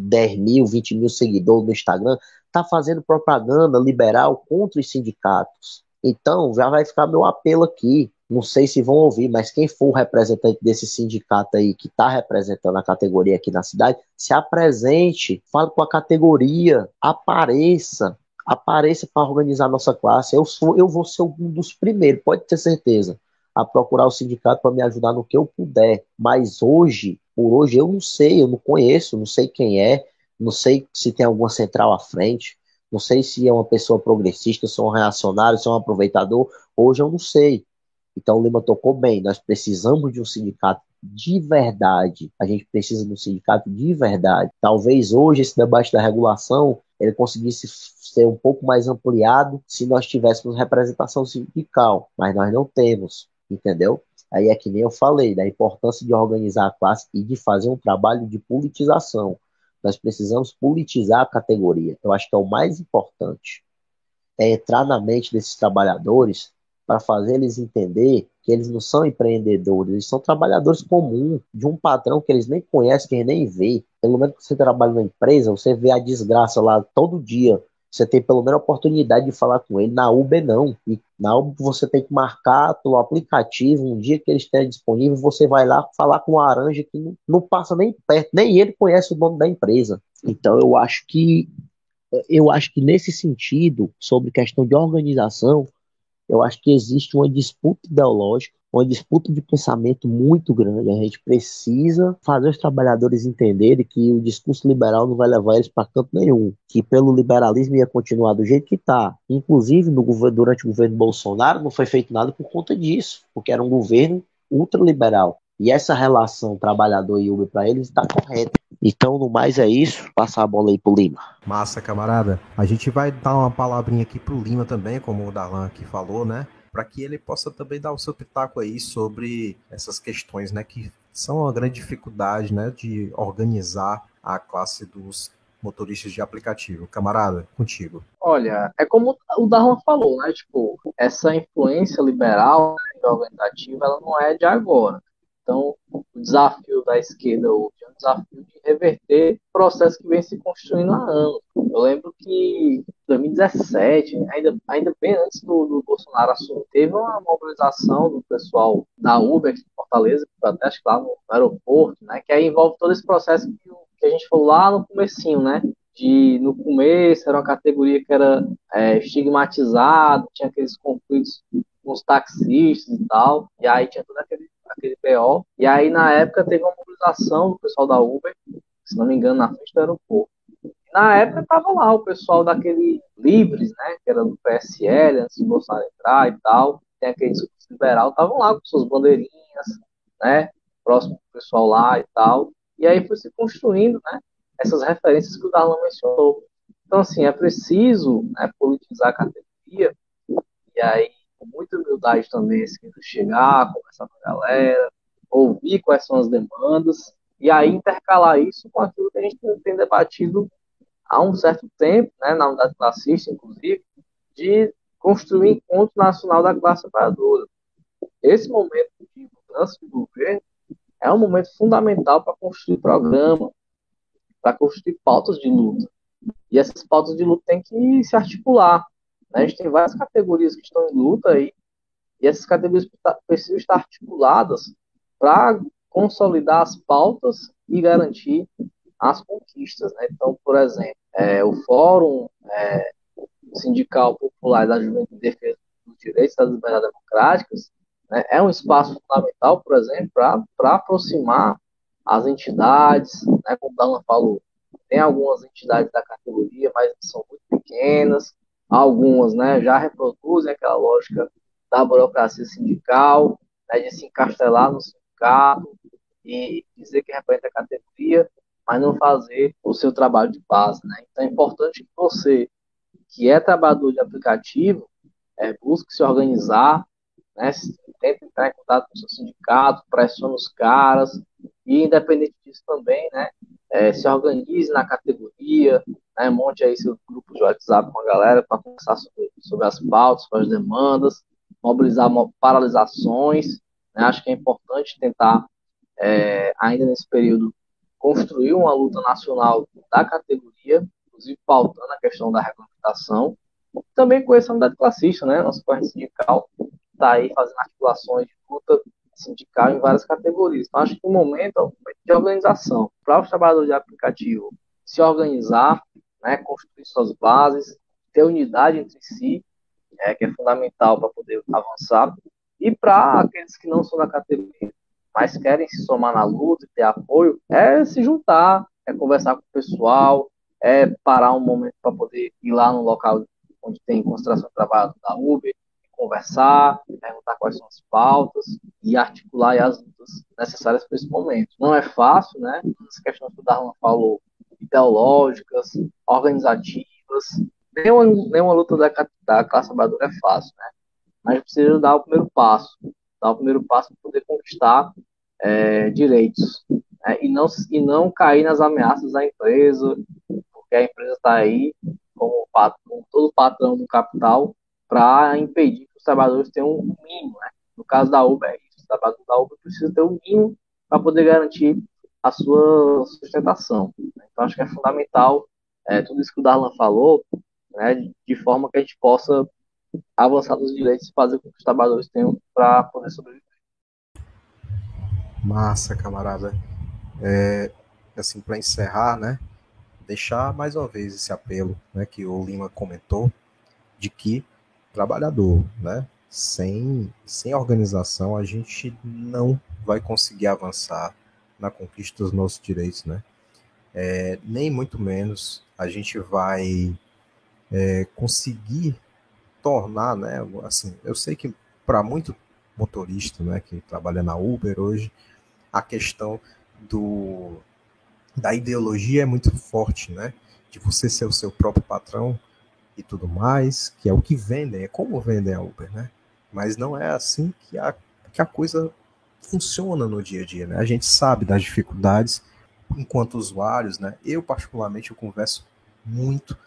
10 mil, 20 mil seguidores no Instagram, tá fazendo propaganda liberal contra os sindicatos. Então, já vai ficar meu apelo aqui. Não sei se vão ouvir, mas quem for representante desse sindicato aí que está representando a categoria aqui na cidade, se apresente, fale com a categoria, apareça, apareça para organizar a nossa classe. Eu sou, eu vou ser um dos primeiros, pode ter certeza, a procurar o sindicato para me ajudar no que eu puder. Mas hoje, por hoje, eu não sei, eu não conheço, não sei quem é, não sei se tem alguma central à frente, não sei se é uma pessoa progressista, se é um reacionário, se é um aproveitador. Hoje eu não sei. Então o Lima tocou bem. Nós precisamos de um sindicato de verdade. A gente precisa de um sindicato de verdade. Talvez hoje esse debate da regulação ele conseguisse ser um pouco mais ampliado se nós tivéssemos representação sindical, mas nós não temos, entendeu? Aí é que nem eu falei da importância de organizar a classe e de fazer um trabalho de politização. Nós precisamos politizar a categoria. Eu acho que é o mais importante. É entrar na mente desses trabalhadores para fazer eles entender que eles não são empreendedores, eles são trabalhadores comuns, de um patrão que eles nem conhecem, que eles nem vê. Pelo menos que você trabalha na empresa, você vê a desgraça lá todo dia. Você tem pelo menos a oportunidade de falar com ele. Na Uber, não. E na Uber você tem que marcar pelo aplicativo, um dia que ele esteja disponível, você vai lá falar com o Aranja que não, não passa nem perto, nem ele conhece o dono da empresa. Então eu acho que eu acho que nesse sentido, sobre questão de organização, eu acho que existe uma disputa ideológica, uma disputa de pensamento muito grande. A gente precisa fazer os trabalhadores entenderem que o discurso liberal não vai levar eles para canto nenhum, que pelo liberalismo ia continuar do jeito que está. Inclusive, no durante o governo Bolsonaro, não foi feito nada por conta disso, porque era um governo ultraliberal. E essa relação trabalhador e Uber para eles está correta. Então, no mais é isso. Passar a bola aí pro Lima.
Massa, camarada. A gente vai dar uma palavrinha aqui pro Lima também, como o Darlan aqui falou, né? para que ele possa também dar o seu pitaco aí sobre essas questões, né, que são uma grande dificuldade, né, de organizar a classe dos motoristas de aplicativo. Camarada, contigo.
Olha, é como o Darlan falou, né? Tipo, essa influência liberal né, organizativa, ela não é de agora. Então, o desafio da esquerda hoje é um desafio de reverter processo que vem se construindo há anos. Eu lembro que em 2017, ainda, ainda bem antes do, do Bolsonaro assumir, teve uma mobilização do pessoal da Uber aqui em Fortaleza, que até acho que lá no aeroporto, né? Que aí envolve todo esse processo que, que a gente falou lá no comecinho, né? de no começo era uma categoria que era é, estigmatizada, tinha aqueles conflitos com os taxistas e tal, e aí tinha todo aquele aquele PO. E aí, na época, teve uma mobilização do pessoal da Uber, se não me engano, na frente do aeroporto. Na época, estava lá o pessoal daquele Livres, né, que era do PSL, antes do Bolsonaro entrar e tal. Tem aquele liberal, estavam lá com suas bandeirinhas, né, próximo do pessoal lá e tal. E aí foi se construindo, né, essas referências que o Darlan mencionou. Então, assim, é preciso né, politizar a categoria, e aí com muita humildade também esse chegar, conversar com a galera, ouvir quais são as demandas, e aí intercalar isso com aquilo que a gente tem debatido há um certo tempo, né, na unidade classista, inclusive, de construir encontro nacional da classe trabalhadora. Esse momento de mudança de governo é um momento fundamental para construir programa, para construir pautas de luta. E essas pautas de luta têm que se articular. Né? A gente tem várias categorias que estão em luta aí, e essas categorias precisam estar articuladas para consolidar as pautas e garantir as conquistas. Né? Então, por exemplo, é, o Fórum é, Sindical Popular da Juventude de Defesa dos Direitos das Liberdades Democráticas né, é um espaço fundamental, por exemplo, para aproximar as entidades, né, como o Dana falou, tem algumas entidades da categoria, mas são muito pequenas, algumas né, já reproduzem aquela lógica da burocracia sindical, né, de se encastelar no sindicato e dizer que representa a categoria, mas não fazer o seu trabalho de base. Né? Então é importante que você, que é trabalhador de aplicativo, é, busque se organizar, né, tente entrar em contato com o seu sindicato, pressione os caras, e independente disso também, né, é, se organize na categoria, né, monte aí seu grupo de WhatsApp com a galera para conversar sobre, sobre as pautas, sobre as demandas, mobilizar paralisações. Né, acho que é importante tentar, é, ainda nesse período, construir uma luta nacional da categoria, inclusive pautando a questão da regulamentação. Também com essa unidade classista, né, nossa corrente sindical está aí fazendo articulações de luta sindical em várias categorias. Então, acho que o momento é de organização para os trabalhadores de aplicativo se organizar, né, construir suas bases, ter unidade entre si, é, que é fundamental para poder avançar, e para aqueles que não são da categoria, mas querem se somar na luta e ter apoio, é se juntar, é conversar com o pessoal, é parar um momento para poder ir lá no local onde tem concentração de trabalho da Uber, conversar, perguntar quais são as pautas e articular as lutas necessárias para esse momento. Não é fácil, né? As questões que o Darlan falou, ideológicas, organizativas, nenhuma, nenhuma luta da, da classe trabalhadora é fácil, né? Mas precisa dar o primeiro passo, dar o primeiro passo para poder conquistar é, direitos né? e, não, e não cair nas ameaças da empresa, porque a empresa está aí como, como todo patrão do capital para impedir que os trabalhadores tenham um mínimo. Né? No caso da Uber. Os trabalhadores da Uber precisam ter um mínimo para poder garantir a sua sustentação. Então, acho que é fundamental é, tudo isso que o Darlan falou, né, de forma que a gente possa avançar nos direitos e fazer com que os trabalhadores tenham para poder sobreviver.
Massa, camarada. É, assim, para encerrar, né, deixar mais uma vez esse apelo né, que o Lima comentou, de que trabalhador, né, sem, sem organização, a gente não vai conseguir avançar na conquista dos nossos direitos, né? É, nem muito menos a gente vai é, conseguir tornar, né? Assim, eu sei que para muito motorista, né, que trabalha na Uber hoje, a questão do da ideologia é muito forte, né? De você ser o seu próprio patrão e tudo mais, que é o que vendem, é como vendem a Uber, né? mas não é assim que a, que a coisa funciona no dia a dia, né? A gente sabe das dificuldades enquanto usuários, né? Eu particularmente eu converso muito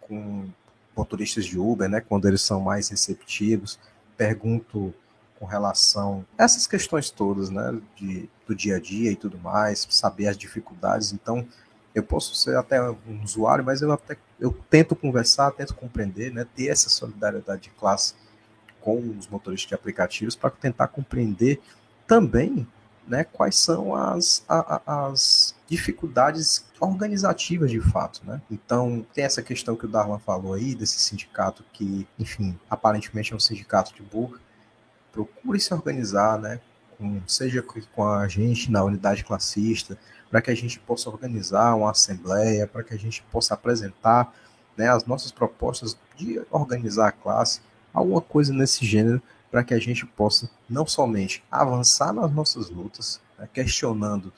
com motoristas de Uber, né? Quando eles são mais receptivos, pergunto com relação a essas questões todas, né? De, do dia a dia e tudo mais, saber as dificuldades. Então, eu posso ser até um usuário, mas eu até eu tento conversar, tento compreender, né? Ter essa solidariedade de classe com os motoristas de aplicativos para tentar compreender também né, quais são as, a, as dificuldades organizativas de fato. Né? Então, tem essa questão que o Darlan falou aí, desse sindicato que, enfim, aparentemente é um sindicato de burra. Procure se organizar, né, com, seja com a gente na unidade classista, para que a gente possa organizar uma assembleia, para que a gente possa apresentar né, as nossas propostas de organizar a classe, alguma coisa nesse gênero, para que a gente possa não somente avançar nas nossas lutas, né, questionando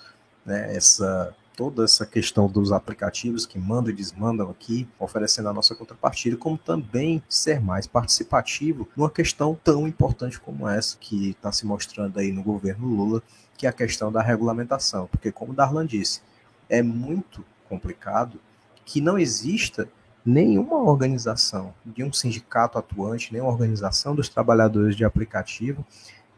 né, essa toda essa questão dos aplicativos que mandam e desmandam aqui, oferecendo a nossa contrapartida, como também ser mais participativo numa questão tão importante como essa que está se mostrando aí no governo Lula, que é a questão da regulamentação. Porque, como Darlan disse, é muito complicado que não exista nenhuma organização de um sindicato atuante, nenhuma organização dos trabalhadores de aplicativo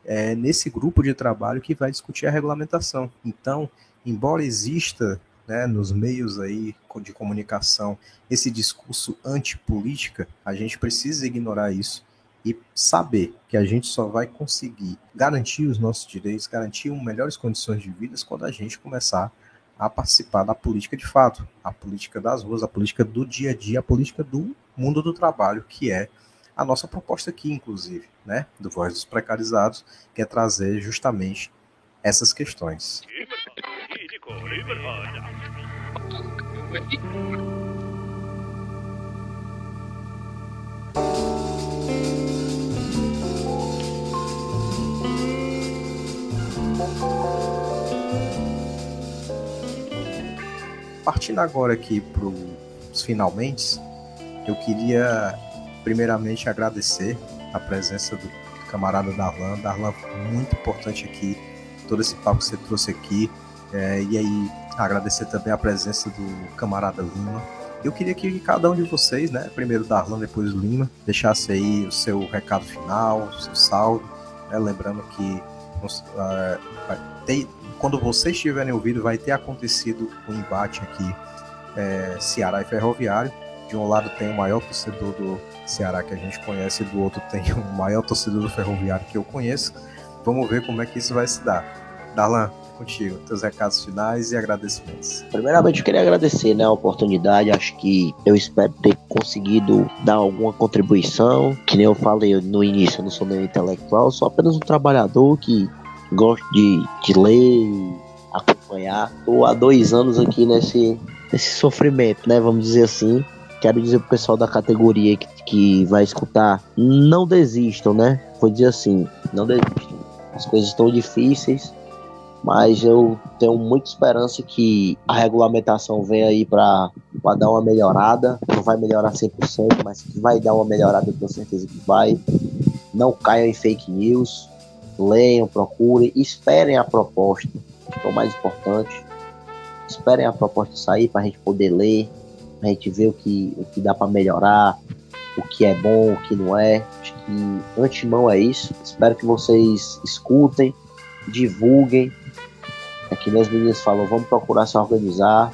é, nesse grupo de trabalho que vai discutir a regulamentação. Então, embora exista né, nos meios aí de comunicação esse discurso antipolítica, a gente precisa ignorar isso e saber que a gente só vai conseguir garantir os nossos direitos, garantir melhores condições de vida quando a gente começar a participar da política de fato, a política das ruas, a política do dia a dia, a política do mundo do trabalho, que é a nossa proposta aqui, inclusive, né, do Voz dos Precarizados, que é trazer justamente essas questões. Partindo agora aqui para os finalmente, eu queria primeiramente agradecer a presença do camarada Darlan. Darlan, muito importante aqui, todo esse papo que você trouxe aqui. É, e aí, agradecer também a presença do camarada Lima. Eu queria que cada um de vocês, né, primeiro Darlan, depois Lima, deixasse aí o seu recado final, o seu salve, né, lembrando que uh, quando vocês tiverem ouvido, vai ter acontecido o um embate aqui é, Ceará e Ferroviário. De um lado tem o maior torcedor do Ceará que a gente conhece, do outro tem o maior torcedor do Ferroviário que eu conheço. Vamos ver como é que isso vai se dar. Darlan, contigo, teus recados finais e agradecimentos.
Primeiramente, eu queria agradecer né, a oportunidade. Acho que eu espero ter conseguido dar alguma contribuição. Que nem eu falei no início, eu não sou nenhum intelectual, sou apenas um trabalhador que gosto de, de ler, acompanhar. Estou há dois anos aqui nesse, nesse sofrimento, né? Vamos dizer assim. Quero dizer pro pessoal da categoria que, que vai escutar, não desistam, né? Vou dizer assim, não desistam. As coisas estão difíceis, mas eu tenho muita esperança que a regulamentação venha aí para dar uma melhorada. Não vai melhorar 100%, mas que vai dar uma melhorada, tenho certeza que vai. Não caiam em fake news, leiam, procurem, esperem a proposta, que é o mais importante. Esperem a proposta sair para a gente poder ler, a gente ver o que, o que dá para melhorar, o que é bom, o que não é. Acho que antemão é isso. Espero que vocês escutem, divulguem. Aqui é as meninas falam, vamos procurar se organizar,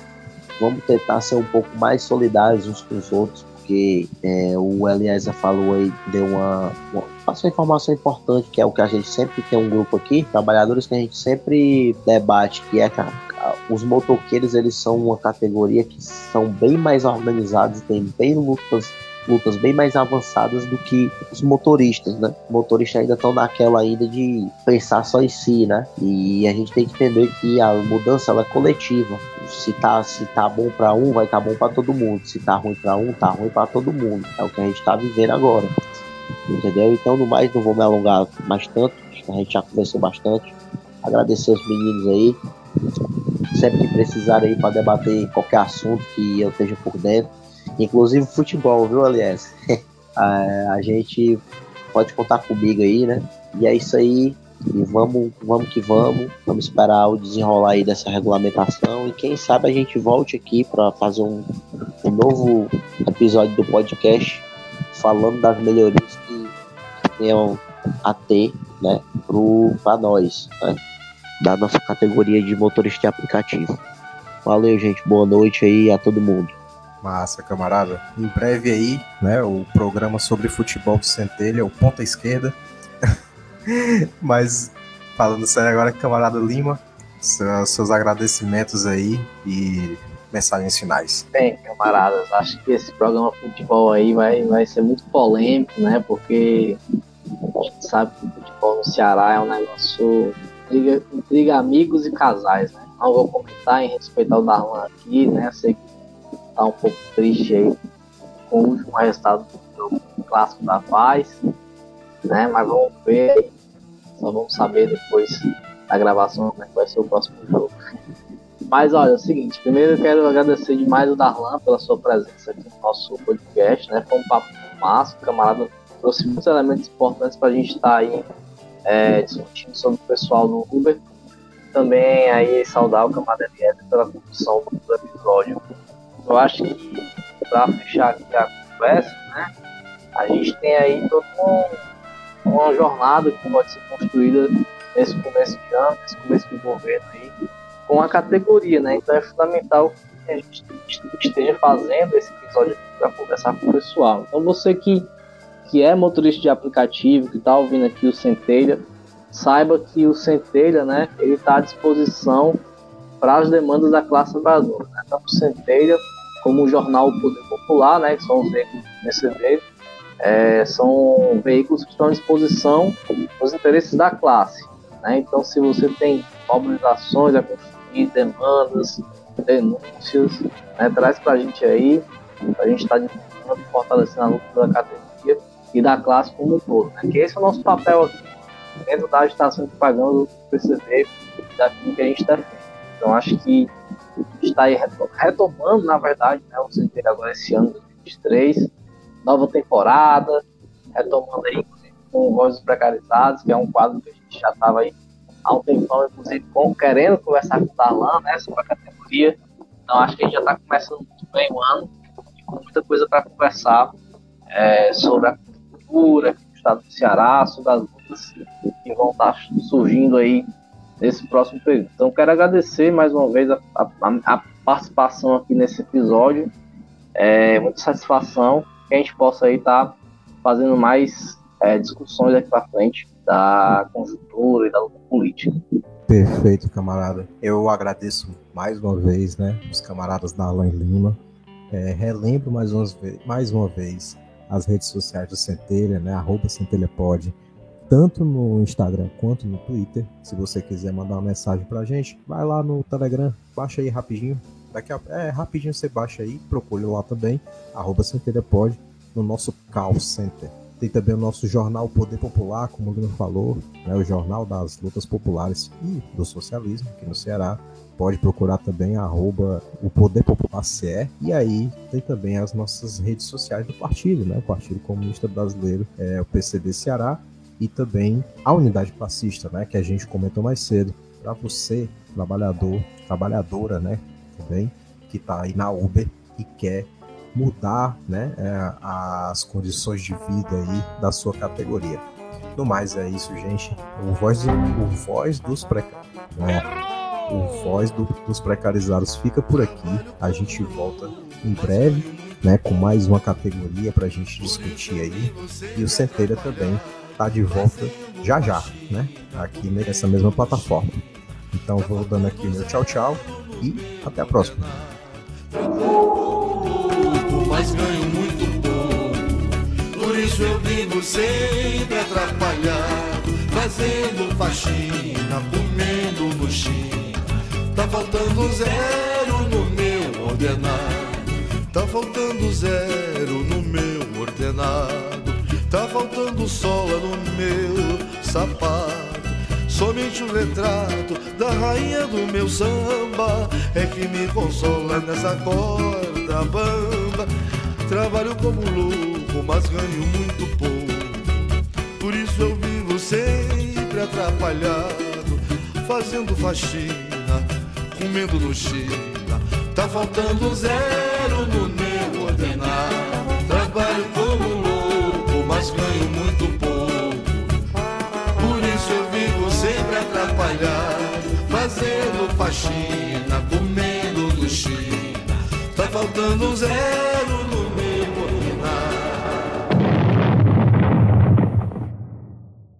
vamos tentar ser um pouco mais solidários uns com os outros, porque é, o Eliezer falou aí, deu uma, uma, passou informação importante, que é o que a gente sempre tem um grupo aqui, trabalhadores que a gente sempre debate, que é que a, a, os motoqueiros eles são uma categoria que são bem mais organizados, tem bem lutas lutas bem mais avançadas do que os motoristas, né? Motoristas ainda estão naquela ainda de pensar só em si, né? E a gente tem que entender que a mudança ela é coletiva. Se tá, se tá bom para um, vai estar tá bom para todo mundo. Se tá ruim para um, tá ruim para todo mundo. É o que a gente tá vivendo agora. Entendeu? Então, no mais, não vou me alongar mais tanto. A gente já conversou bastante. Agradecer os meninos aí. Sempre que precisarem aí para debater qualquer assunto que eu esteja por dentro Inclusive futebol, viu, aliás? (laughs) a, gente pode contar comigo aí, né? E é isso aí. E vamos, vamos que vamos. Vamos esperar o desenrolar aí dessa regulamentação. E quem sabe a gente volte aqui para fazer um, um novo episódio do podcast falando das melhorias que tenham a ter, né, para nós, né, da nossa categoria de motorista de aplicativo. Valeu, gente. Boa noite aí a todo mundo.
Massa, camarada. Em breve aí, né, o programa sobre futebol do Centelha, o ponta esquerda. (laughs) Mas falando sério agora, camarada Lima, seus agradecimentos aí e mensagens finais.
Bem, camaradas, acho que esse programa futebol aí vai, vai ser muito polêmico, né? Porque a gente sabe que o futebol no Ceará é um negócio intriga, intriga amigos e casais, né? Não vou comentar em respeito ao Darlan aqui, né? Sei que tá um pouco triste aí com o último resultado do clássico da paz, né? Mas vamos ver, só vamos saber depois da gravação como é que vai ser o próximo jogo. Mas olha, é o seguinte, primeiro eu quero agradecer demais o Darlan pela sua presença aqui no nosso podcast, né? Foi um papo massa, o camarada trouxe muitos elementos importantes para a gente estar tá aí é, discutindo sobre o pessoal no Uber. Também aí saudar o camarada Eliezer pela condução do episódio. Eu acho que para fechar aqui a conversa, né? A gente tem aí toda um, uma jornada que pode ser construída nesse começo de ano, nesse começo de governo aí, com a categoria, né? Então é fundamental que a gente esteja fazendo esse episódio para conversar com o pessoal. Então você que, que é motorista de aplicativo, que está ouvindo aqui o Centelha, saiba que o Centelha, né? Ele está à disposição para as demandas da classe trabalhadora. Né? Tanto o Centelha como o jornal Poder Popular, né? Que são os veículos nesse é, são veículos que estão à disposição dos interesses da classe. Né? Então, se você tem mobilizações a construir, demandas, denúncias, né? traz para a gente aí, a gente está fortalecendo a luta da categoria e da classe como um todo. Né? Que esse é o nosso papel aqui, dentro da agitação que pagando o PCD daquilo que a gente defende. Então, acho que está aí retomando, na verdade, né, o CT agora esse ano 2023, nova temporada, retomando aí com Vozes Precarizados, que é um quadro que a gente já estava aí há um tempão, inclusive, com, querendo conversar com o Darlan, né, sobre a categoria. Então, acho que a gente já está começando muito bem o ano e com muita coisa para conversar é, sobre a cultura, o estado do Ceará, sobre as lutas que vão estar tá surgindo aí nesse próximo período. Então, quero agradecer mais uma vez a, a, a participação aqui nesse episódio. É muita satisfação que a gente possa aí estar tá fazendo mais é, discussões aqui para frente da conjuntura e da luta política.
Perfeito, camarada. Eu agradeço mais uma vez, né, os camaradas da Alain Lima. É, relembro mais, umas, mais uma vez as redes sociais do Centelha, né, arroba centelhapod, tanto no Instagram quanto no Twitter. Se você quiser mandar uma mensagem pra gente, vai lá no Telegram, baixa aí rapidinho. Daqui a, é, rapidinho você baixa aí, procure lá também, arroba centelhapod, no nosso call center. Tem também o nosso jornal Poder Popular, como o Lino falou, né, o jornal das lutas populares e do socialismo aqui no Ceará. Pode procurar também arroba o Poder Popular CE. E aí tem também as nossas redes sociais do partido, né? O Partido Comunista Brasileiro, é, o PCB Ceará, e também a unidade classista, né? Que a gente comentou mais cedo. Para você, trabalhador, trabalhadora, né? Também, que está aí na Uber e quer mudar né, é, as condições de vida aí da sua categoria. No mais é isso, gente. O voz, o voz dos precarizados. Né, o voz do, dos precarizados fica por aqui. A gente volta em breve, né, com mais uma categoria para a gente discutir aí. E o Centelha também tá de volta já já, né? Aqui nessa mesma plataforma. Então vou dando aqui meu tchau tchau e até a próxima
mas ganho muito pouco. Por isso eu vivo sempre atrapalhado, fazendo faxina, comendo no China. Tá faltando zero no meu ordenado, tá faltando zero no meu ordenado, tá faltando sola no meu sapato. Somente o retrato da rainha do meu samba é que me consola nessa corda bamba. Trabalho como louco, mas ganho muito pouco. Por isso eu vivo sempre atrapalhado, fazendo faxina, comendo no China. Tá faltando zero no meu ordenado. Trabalho como atrapalhado, fazendo faxina, comendo no China. Tá faltando zero